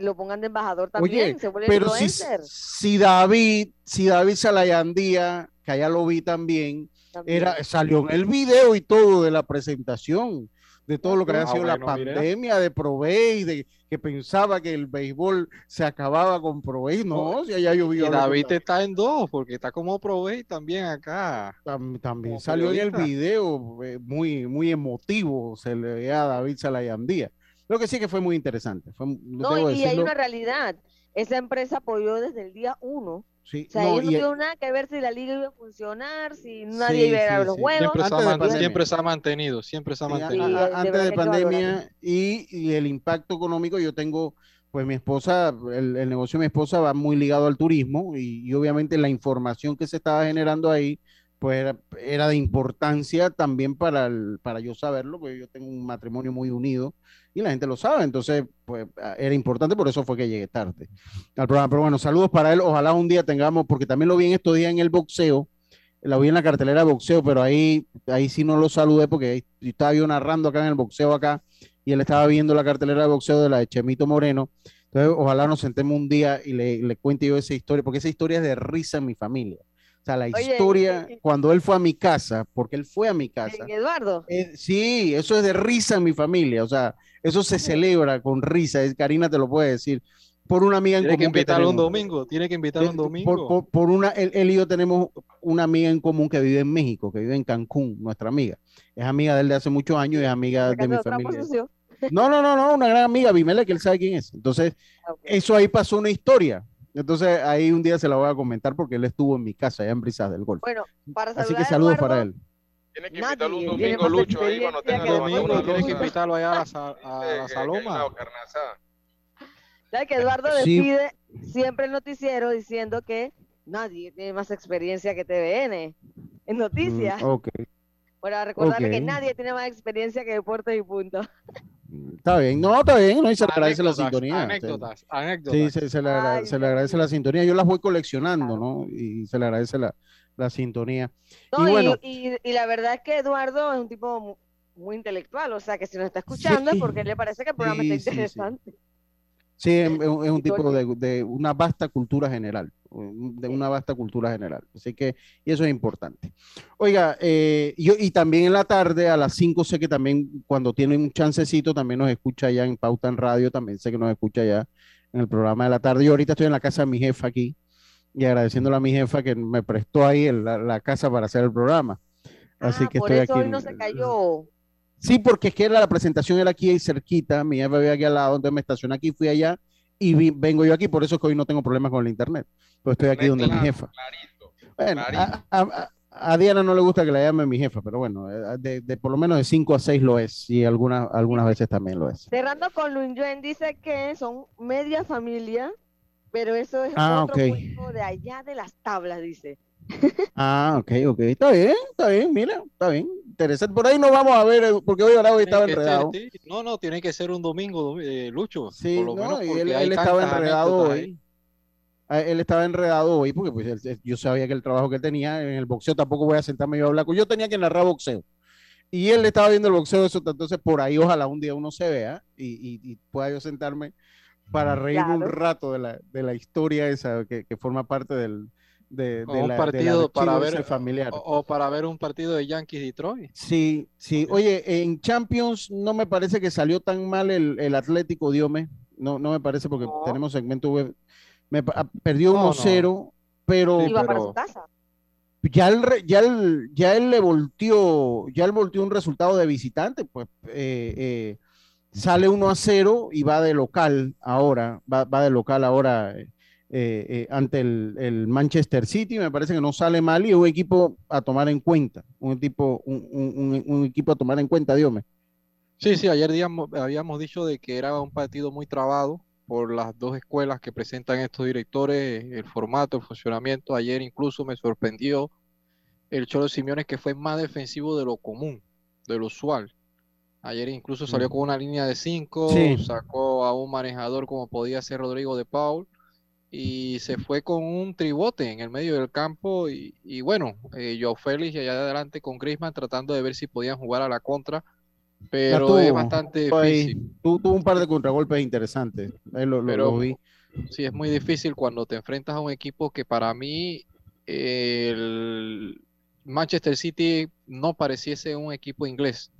lo pongan de embajador también. Oye, se vuelve pero si, influencer. si David, si David Salayandía, que allá lo vi también, también. era, salió en el video y todo de la presentación, de todo lo que había Ah, sido la bueno, pandemia de Provey, de que pensaba que el béisbol se acababa con Provey, no, si allá yo vi Y David está en dos, porque está como Provey también acá. Tam- también como salió en el video eh, muy, muy emotivo, se le veía a David Salayandía. Lo que sí que fue muy interesante, fue, No, debo y hay decirlo, una realidad. Esa empresa apoyó desde el día uno. sí, O sea, no, ellos no tuvieron nada que ver si la liga iba a funcionar, si nadie Sí, iba a ir a sí, los sí. juegos. Siempre siempre se ha mantenido, siempre se ha Sí, a- mantenido. A- de antes de hay pandemia y, y el impacto económico, yo tengo, pues mi esposa, el, el negocio de mi esposa va muy ligado al turismo y, y obviamente la información que se estaba generando ahí, pues era, de importancia también para, para yo saberlo, porque yo tengo un matrimonio muy unido y la gente lo sabe, entonces pues a- era importante, por eso fue que llegué tarde al programa. Pero bueno, saludos para él, ojalá un día tengamos, porque también lo vi en estos días en el boxeo, la vi en la cartelera de boxeo, pero ahí, ahí sí no lo saludé porque ahí estaba yo narrando acá en el boxeo acá y él estaba viendo la cartelera de boxeo de la de Chemito Moreno. Entonces, ojalá nos sentemos un día y le, le cuente yo esa historia, porque esa historia es de risa en mi familia. O sea, la historia, cuando él fue a mi casa, porque él fue a mi casa. Eduardo? Eh, sí, eso es de risa en mi familia. O sea, eso se celebra con risa. Es, Karina te lo puede decir. Por una amiga en tiene común. Que invitarlo un domingo, tiene que invitarlo un domingo. Por, por, una, él, él, y yo tenemos una amiga en común que vive en México, que vive en Cancún, nuestra amiga. Es amiga de él de hace muchos años y es amiga de mi familia. No, no, no, no, una gran amiga, Vimele, que él sabe quién es. Entonces, eso ahí pasó una historia. Entonces, ahí un día se la voy a comentar porque él estuvo en mi casa, allá en Brisas del Golf. Bueno, para Así que saludos Eduardo, para él. Tiene que invitarlo un domingo, Lucho, ahí cuando tenga Un domingo tienes que invitarlo allá a la, <laughs> a la Saloma. ¿Sabes que Eduardo Sí. despide siempre el noticiero diciendo que nadie tiene más experiencia que TVN en noticias? Mm, ok, Bueno, a recordarle que nadie tiene más experiencia que Deportes y punto. está bien. No, está bien, no, y se le agradece la sintonía. Anécdotas, Sí, anécdotas. se, se le, agra- se le agradece la sintonía. Yo las voy coleccionando, ¿no? Y se le agradece la, la sintonía. No, y bueno, y- y la verdad es que Eduardo es un tipo mu- muy intelectual, o sea que si nos está escuchando es Sí. porque le parece que el programa Sí, está sí, sí. interesante. Sí, es, es un es un tipo de, de una vasta cultura general, de una vasta cultura general. Así que, y eso es importante. Oiga, eh, yo, y también en la tarde, a las 5, sé que también cuando tiene un chancecito, también nos escucha ya en Pauta en Radio, también sé que nos escucha ya en el programa de la tarde. Yo ahorita estoy en la casa de mi jefa aquí y agradeciéndole a mi jefa que me prestó ahí el- la, la casa para hacer el programa. Así que Ah, Por estoy eso aquí. hoy no se cayó. Sí, porque es que la, la presentación era aquí cerquita, mi jefe vive aquí al lado, entonces me estacioné aquí, fui allá y vi- vengo yo aquí, por eso es que hoy no tengo problemas con el internet, pues estoy aquí donde mi jefa. Bueno, a, a- a- a Diana no le gusta que la llame mi jefa, pero bueno, eh, de, de por lo menos de 5 a 6 lo es, y algunas, algunas veces también lo es. Cerrando con Luis Yuen dice que son media familia, pero eso es Ah, otro de allá de las tablas, dice. Ah, ok, ok, está bien, está bien, mira, está bien, interesante. Por ahí no vamos a ver, eh, porque hoy ahora hoy estaba ser, enredado. sí. No, no, tiene que ser un domingo, eh, Lucho. Sí, por lo no, menos él, estaba enredado hoy. Ah, Él estaba enredado hoy porque pues, él- yo sabía que el trabajo que él tenía en el boxeo tampoco voy a sentarme yo a hablar. Yo tenía que narrar boxeo. Y él estaba viendo el boxeo, eso, entonces por ahí ojalá un día uno se vea y, y- y pueda yo sentarme para reírme un rato de la, de la historia esa que, que forma parte del, de, O de un la, de la partido para archivo ese ver familiar. o, o para ver un partido de Yankees Detroit. Sí, sí. Oye, en Champions no me parece que salió tan mal el, el Atlético Diome. No, no me parece porque No. tenemos segmento web. Me ah, perdió No, no. 1-0, pero Iba para pero- su casa. ya él, ya él, ya él le volteó, ya él volteó un resultado de visitante, pues eh, eh, sale 1 a 0 y va de local ahora, va, va de local ahora eh, eh, ante el, el Manchester City, me parece que no sale mal y es un equipo a tomar en cuenta, un tipo, un, un- equipo a tomar en cuenta, Dios Sí, sí, ayer digamos- habíamos dicho de que era un partido muy trabado por las dos escuelas que presentan estos directores, el formato, el funcionamiento. Ayer incluso me sorprendió el Cholo Simeone que fue más defensivo de lo común, de lo usual. Ayer incluso salió Mm. con una línea de cinco, Sí. sacó a un manejador como podía ser Rodrigo de Paul y se fue con un tribote en el medio del campo y, y bueno, eh, Joao Félix allá adelante con Griezmann tratando de ver si podían jugar a la contra, pero es bastante tuvo difícil. tu- tuvo un par de contragolpes interesantes, ahí lo, lo- Pero lo vi. sí, es muy difícil cuando te enfrentas a un equipo que para mí eh, el Manchester City no pareciese un equipo inglés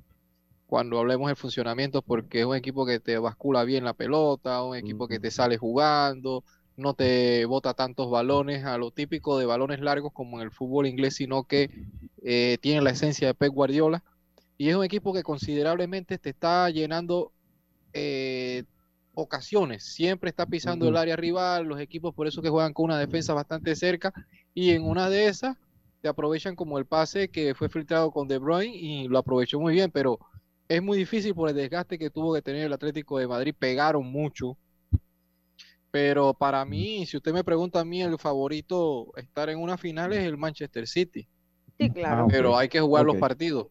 cuando hablemos del funcionamiento, porque es un equipo que te bascula bien la pelota, un equipo que te sale jugando, no te bota tantos balones a lo típico de balones largos como en el fútbol inglés, sino que eh, tiene la esencia de Pep Guardiola. Y es un equipo que considerablemente te está llenando eh, ocasiones, siempre está pisando el área rival, los equipos por eso que juegan con una defensa bastante cerca y en una de esas te aprovechan como el pase que fue filtrado con De Bruyne y lo aprovechó muy bien, pero es muy difícil por el desgaste que tuvo que tener el Atlético de Madrid, pegaron mucho. Pero para mí, si usted me pregunta a mí, el favorito estar en una final es el Manchester City. Sí, claro. Ah. Pero hay que jugar los partidos.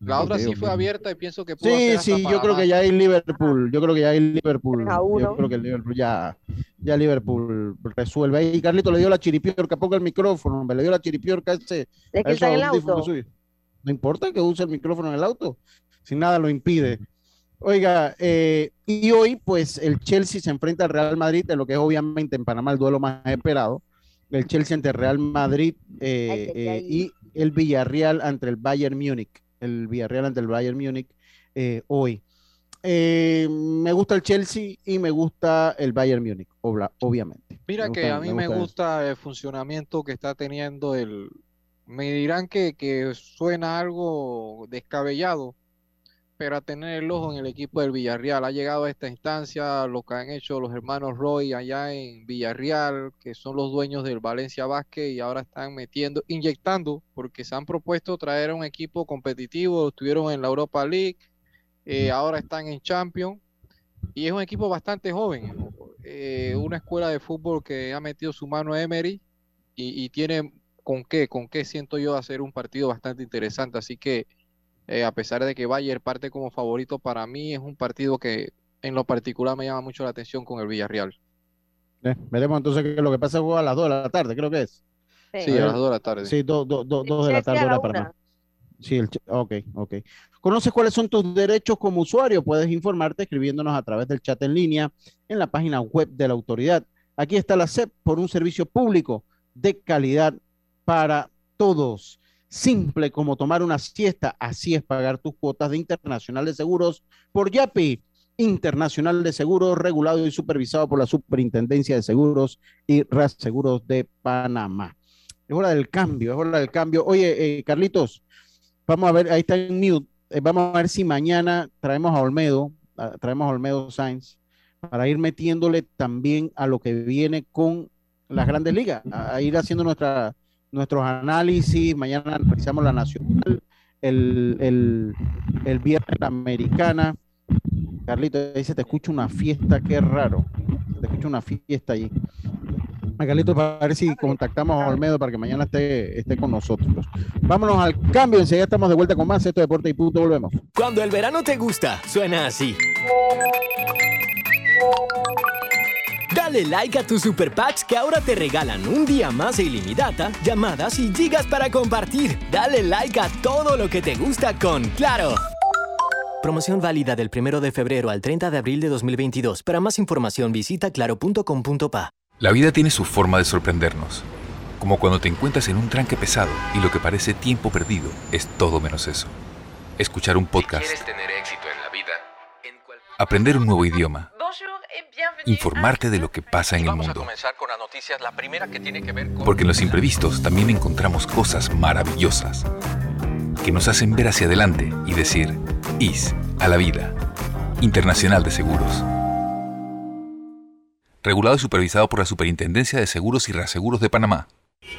La otra sí fue abierta y pienso que pudo Sí, sí, yo creo que ya hay Liverpool, yo creo que ya hay Liverpool, 3 a yo 1. creo que el Liverpool ya, ya Liverpool resuelve. Ahí Carlito le dio la chiripiorca, ponga el micrófono, me le dio la chiripiorca a ese, Es que está en el auto. No importa que use el micrófono en el auto, si nada lo impide. Oiga, eh, y hoy pues el Chelsea se enfrenta al Real Madrid en lo que es obviamente en Panamá el duelo más esperado. El Chelsea ante el Real Madrid eh, eh, y el Villarreal ante el Bayern Múnich. El Villarreal ante el Bayern Múnich hoy. me gusta el Chelsea y me gusta el Bayern Múnich, obviamente. Mira que a mí me gusta, el funcionamiento que está teniendo el... Me dirán que, que suena algo descabellado, pero a tener el ojo en el equipo del Villarreal. Ha llegado a esta instancia lo que han hecho los hermanos Roy allá en Villarreal, que son los dueños del Valencia Vázquez y ahora están metiendo, inyectando, porque se han propuesto traer un equipo competitivo, estuvieron en la Europa League, eh, ahora están en Champions y es un equipo bastante joven, eh, una escuela de fútbol que ha metido su mano a Emery y, y tiene con qué, con qué siento yo hacer un partido bastante interesante, así que eh, a pesar de que Bayern parte como favorito, para mí es un partido que en lo particular me llama mucho la atención con el Villarreal. Eh, veremos entonces que lo que pasa es a las 2 de la tarde, creo que es. Sí, a las 2 de la tarde. Sí, 2 de la tarde, hora para Sí, el, ok, ok. ¿Conoces cuáles son tus derechos como usuario? Puedes informarte escribiéndonos a través del chat en línea en la página web de la autoridad. Aquí está la SEP por un servicio público de calidad para todos simple como tomar una siesta, así es pagar tus cuotas de Internacional de Seguros por YAPI. Internacional de Seguros, regulado y supervisado por la Superintendencia de Seguros y Seguros de Panamá. Es hora del cambio, es hora del cambio. Oye, eh, Carlitos, vamos a ver, ahí está en mute. Eh, vamos a ver si mañana traemos a Olmedo, traemos a Olmedo Sainz, para ir metiéndole también a lo que viene con las grandes ligas, a ir haciendo nuestra, nuestros análisis. Mañana analizamos la nacional, el, el, el viernes la americana. Carlito, se te escucha una fiesta, qué raro. Te escucha una fiesta ahí. Carlito, para ver si contactamos a Olmedo para que mañana esté, esté con nosotros. Vámonos al cambio, enseguida estamos de vuelta con más. Esto Deporte y Punto, volvemos. Cuando el verano te gusta, suena así. Dale like a tus super packs que ahora te regalan un día más de ilimitada, llamadas y gigas para compartir. Dale like a todo lo que te gusta con Claro. Promoción válida del 1 de febrero al 30 de abril de 2022. Para más información visita claro.com.pa. La vida tiene su forma de sorprendernos. Como cuando te encuentras en un tranque pesado y lo que parece tiempo perdido es todo menos eso. Escuchar un podcast. tener éxito en la vida, aprender un nuevo idioma informarte de lo que pasa en el mundo. Porque en los imprevistos también encontramos cosas maravillosas que nos hacen ver hacia adelante y decir, IS a la vida. Internacional de Seguros. Regulado y supervisado por la Superintendencia de Seguros y Reaseguros de Panamá.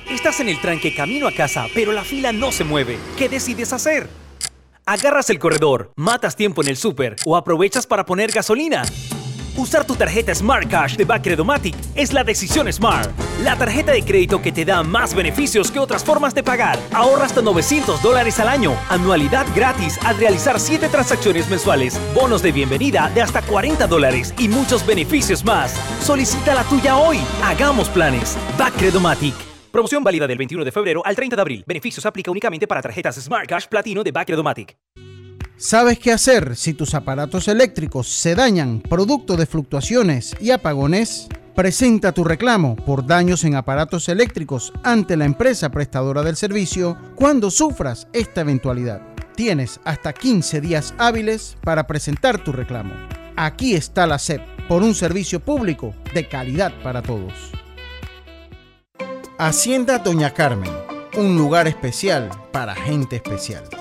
Estás en el tranque camino a casa, pero la fila no se mueve. ¿Qué decides hacer? ¿Agarras el corredor, matas tiempo en el súper o aprovechas para poner gasolina? Usar tu tarjeta Smart Cash de Bacredomatic es la decisión Smart. La tarjeta de crédito que te da más beneficios que otras formas de pagar. Ahorra hasta 900 dólares al año. Anualidad gratis al realizar 7 transacciones mensuales. Bonos de bienvenida de hasta 40 dólares y muchos beneficios más. Solicita la tuya hoy. Hagamos planes. Bacredomatic. Promoción válida del 21 de febrero al 30 de abril. Beneficios aplica únicamente para tarjetas Smart Cash Platino de Bacredomatic. ¿Sabes qué hacer si tus aparatos eléctricos se dañan producto de fluctuaciones y apagones? Presenta tu reclamo por daños en aparatos eléctricos ante la empresa prestadora del servicio cuando sufras esta eventualidad. Tienes hasta 15 días hábiles para presentar tu reclamo. Aquí está la SEP por un servicio público de calidad para todos. Hacienda Doña Carmen, un lugar especial para gente especial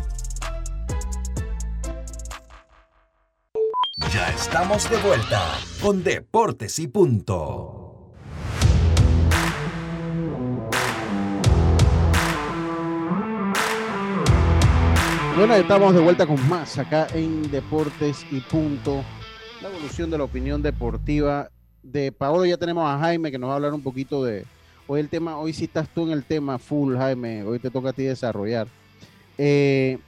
Estamos de vuelta con Deportes y Punto. Bueno, estamos de vuelta con más acá en Deportes y Punto. La evolución de la opinión deportiva de Paolo. Ya tenemos a Jaime que nos va a hablar un poquito de. Hoy el tema, hoy sí estás tú en el tema full, Jaime. Hoy te toca a ti desarrollar. Eh,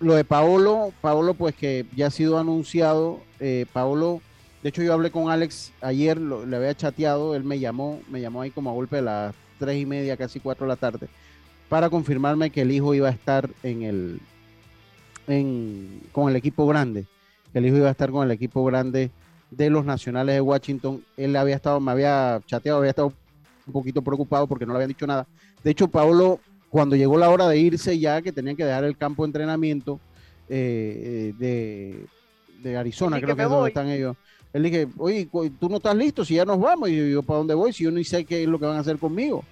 lo de Paolo, Paolo, pues que ya ha sido anunciado. Eh, Paolo, de hecho, yo hablé con Alex ayer, le había chateado, él me llamó, me llamó ahí como a golpe de las tres y media, casi cuatro de la tarde, para confirmarme que el hijo iba a estar en el, con el equipo grande, que el hijo iba a estar con el equipo grande de los nacionales de Washington. Él había estado, me había chateado, había estado un poquito preocupado porque no le habían dicho nada. De hecho, Pablo, cuando llegó la hora de irse ya, que tenían que dejar el campo de entrenamiento eh, de, de, Arizona, creo que, es donde están ellos. Él dije, oye, tú no estás listo, si ya nos vamos. Y yo, ¿para dónde voy? Si yo ni sé qué es lo que van a hacer conmigo.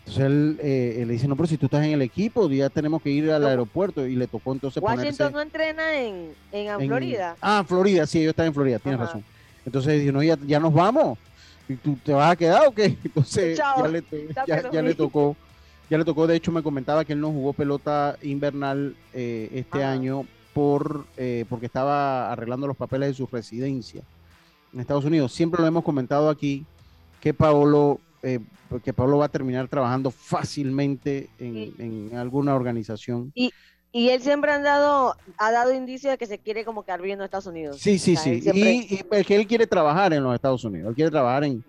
Entonces él, eh, le dice, no, pero si tú estás en el equipo, ya tenemos que ir al aeropuerto y le tocó entonces Washington no entrena en, en, Florida. Ah, Florida, sí, ellos están en Florida, tienes razón. Entonces dijo, no, ya, ya, nos vamos. ¿Y tú te vas a quedar o qué? <laughs> Entonces ya le, ya, le, tocó. Ya le tocó, de hecho me comentaba que él no jugó pelota invernal eh, este año por eh, porque estaba arreglando los papeles de su residencia en Estados Unidos. Siempre lo hemos comentado aquí que Paolo eh, que Pablo va a terminar trabajando fácilmente en, alguna organización. Y, y, él siempre ha dado, ha dado indicios de que se quiere como quedar viviendo en Estados Unidos. Sí, sí, sí. Y, es que él quiere trabajar en los Estados Unidos. Él quiere trabajar en,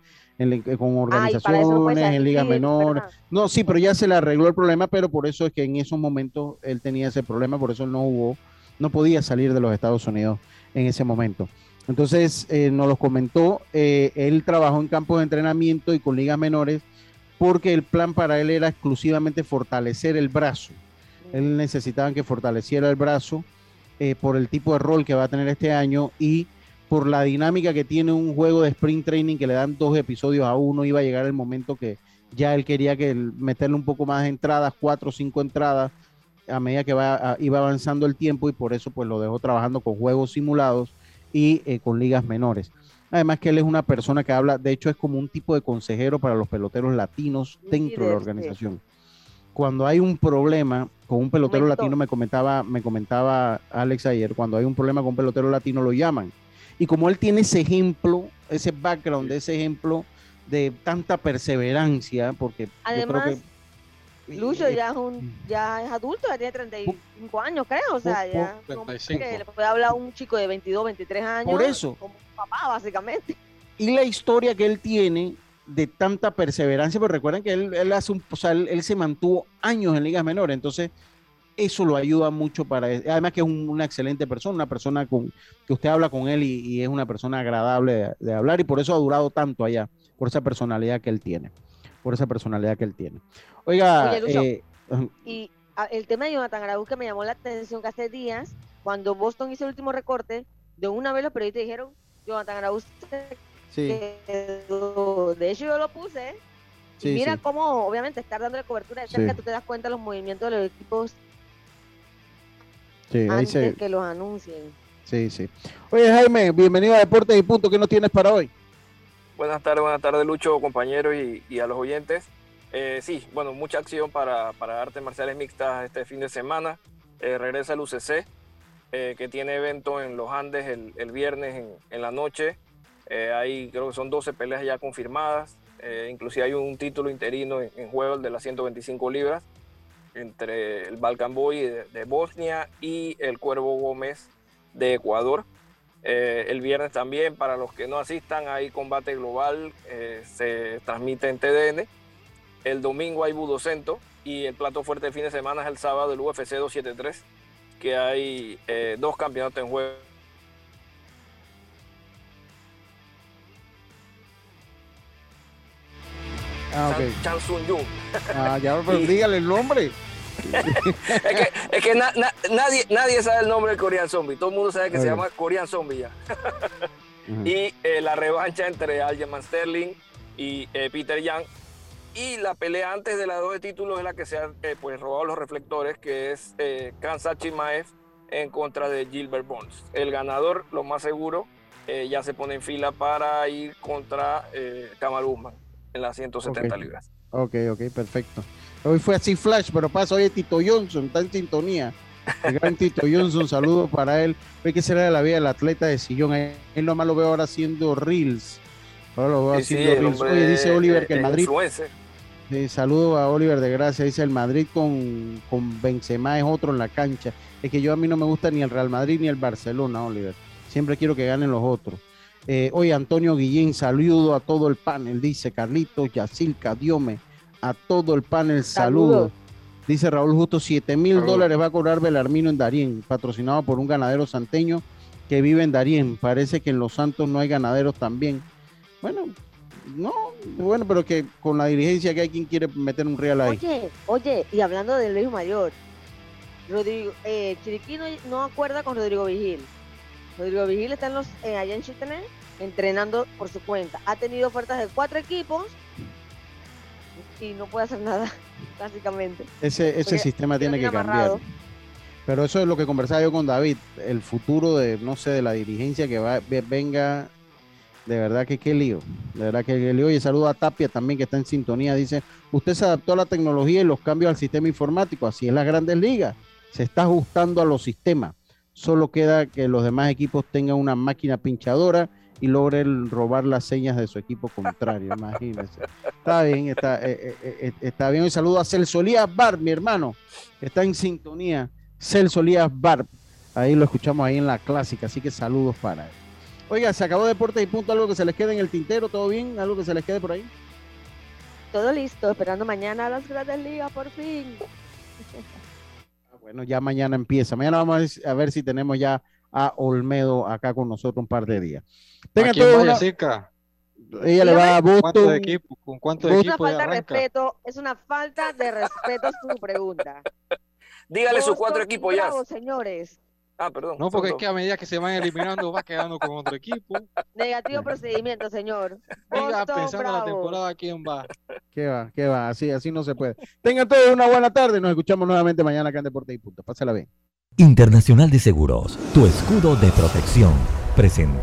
con organizaciones, en ligas menores. No, sí, pero ya se le arregló el problema, pero por eso es que en esos momentos él tenía ese problema, por eso él no hubo, no podía salir de los Estados Unidos en ese momento. Entonces eh, nos lo comentó, eh, él trabajó en campos de entrenamiento y con ligas menores porque el plan para él era exclusivamente fortalecer el brazo. Él necesitaba que fortaleciera el brazo eh, por el tipo de rol que va a tener este año y por la dinámica que tiene un juego de sprint training que le dan dos episodios a uno, iba a llegar el momento que ya él quería que meterle un poco más de entradas, cuatro o cinco entradas a medida que va, iba avanzando el tiempo y por eso pues lo dejó trabajando con juegos simulados y eh, con ligas menores. Además que él es una persona que habla, de hecho es como un tipo de consejero para los peloteros latinos dentro de la organización. Cuando hay un problema con un pelotero latino, me comentaba, me comentaba Alex ayer, cuando hay un problema con un pelotero latino lo llaman. Y como él tiene ese ejemplo, ese background, ese ejemplo de tanta perseverancia, porque yo creo que Lucho ya es un ya es adulto, ya tiene 35 años, creo, o sea, ya le puede hablar a un chico de 22, 23 años. Por eso. Como papá, básicamente. Y la historia que él tiene de tanta perseverancia, pero recuerden que él, hace un, o sea, él, se mantuvo años en ligas menores, entonces eso lo ayuda mucho para, además que es una excelente persona, una persona con que usted habla con él y, es una persona agradable de hablar y por eso ha durado tanto allá, por esa personalidad que él tiene por esa personalidad que él tiene. Oiga, eh, y ah, el tema de Jonathan Araúz que me llamó la atención que hace días, cuando Boston hizo el último recorte, de una vez los periodistas dijeron, Jonathan Araúz sí. De hecho yo lo puse, y mira cómo obviamente estar dándole cobertura de cerca, tú te das cuenta de los movimientos de los equipos antes que los anuncien. Sí, sí. Oye Jaime, bienvenido a Deportes y Punto, ¿qué nos tienes para hoy? Buenas tardes, buenas tardes Lucho, compañeros y, a los oyentes. Eh, sí, bueno, mucha acción para, para, artes marciales mixtas este fin de semana. Eh, regresa el UCC, eh, que tiene evento en los Andes el, viernes en, la noche. hay, creo que son 12 peleas ya confirmadas. inclusive hay un título interino en, juego, el de las 125 libras, entre el Balkan Boy de Bosnia y el Cuervo Gómez de Ecuador. Eh, el viernes también, para los que no asistan, hay combate global, eh, se transmite en TDN. El domingo hay Budocento y el plato fuerte del fin de semana es el sábado del UFC 273, que hay eh, dos campeonatos en juego. Ah, okay. Chan, Sun Jung. Ah, ya, pero <laughs> dígale el nombre <laughs> es que, nadie, nadie sabe el nombre del Korean Zombie. Todo el mundo sabe que se llama Korean Zombie ya. <laughs> y eh, la revancha entre Aljamain Sterling y eh, Peter Young. Y la pelea antes de la dos de títulos es la que se ha eh, pues, robado los reflectores, que es Kansachi Maef en contra de Gilbert Bones. El ganador, lo más seguro, ya se pone en fila para ir contra Kamal en las 170 libras. Ok, ok, perfecto. Hoy fue así Flash, pero pasa hoy Tito Johnson, está en sintonía. El gran Tito Johnson, <laughs> saludos para él. Ve que será de la vida del atleta de sillón. Él nomás lo veo ahora haciendo reels. Ahora lo veo haciendo reels. Oye, dice Oliver que el Madrid. Sí, saludo a Oliver de Gracia. Dice el Madrid con, con Benzema es otro en la cancha. Es que yo a mí no me gusta ni el Real Madrid ni el Barcelona, Oliver. Siempre quiero que ganen los otros. Eh, oye, Antonio Guillén, saludo a todo el panel, dice Carlitos, Yacilca, Diome, a todo el panel, saludo. Dice Raúl Justo, 7 mil dólares va a cobrar Belarmino en Darien, patrocinado por un ganadero santeño que vive en Darien. Parece que en Los Santos no hay ganaderos también. Bueno, no, bueno, pero que con la dirigencia que hay quien quiere meter un real ahí. Oye, oye, y hablando del Luis Mayor, Rodrigo, eh, Chiriquino no acuerda con Rodrigo Vigil. Rodrigo Vigil está en los, eh, allá en entrenando por su cuenta. Ha tenido ofertas de cuatro equipos y no puede hacer nada, <laughs> básicamente. Ese, ese sistema tiene que cambiar. Pero eso es lo que conversaba yo con David, el futuro de, no sé, de la dirigencia que va, venga, de verdad que qué lío, de verdad que qué lío. Y saludo a Tapia también que está en sintonía, dice, usted se adaptó a la tecnología y los cambios al sistema informático, así es las grandes ligas, se está ajustando a los sistemas, solo queda que los demás equipos tengan una máquina pinchadora y logre robar las señas de su equipo contrario, <laughs> imagínense. Está bien, está, eh, eh, eh, está bien. Un saludo a Celso Lías Bar, mi hermano. Está en sintonía. Celso Lías Bar. Ahí lo escuchamos ahí en la clásica, así que saludos para él. Oiga, se acabó Deportes y Punto, algo que se les quede en el tintero, ¿todo bien? ¿Algo que se les quede por ahí? Todo listo, esperando mañana a las grandes ligas, por fin. <laughs> Bueno, ya mañana empieza. Mañana vamos a ver si tenemos ya a Olmedo acá con nosotros un par de días. Tenga todo una... Ella le va a ¿Cuánto de equipo? ¿Con cuánto es una falta de respeto, es una falta de respeto su pregunta. <laughs> Dígale sus cuatro equipos ya. señores. Ah, perdón. No, porque es que a medida que se van eliminando va quedando con otro equipo. <laughs> Negativo procedimiento, señor. Diga pensando la temporada quién va. ¿Qué va? ¿Qué va? Así, así no se puede. Tengan todos una buena tarde. Nos escuchamos nuevamente mañana acá en Deporte y Punto. Pásala bien. Internacional de Seguros, tu escudo de protección. Presente.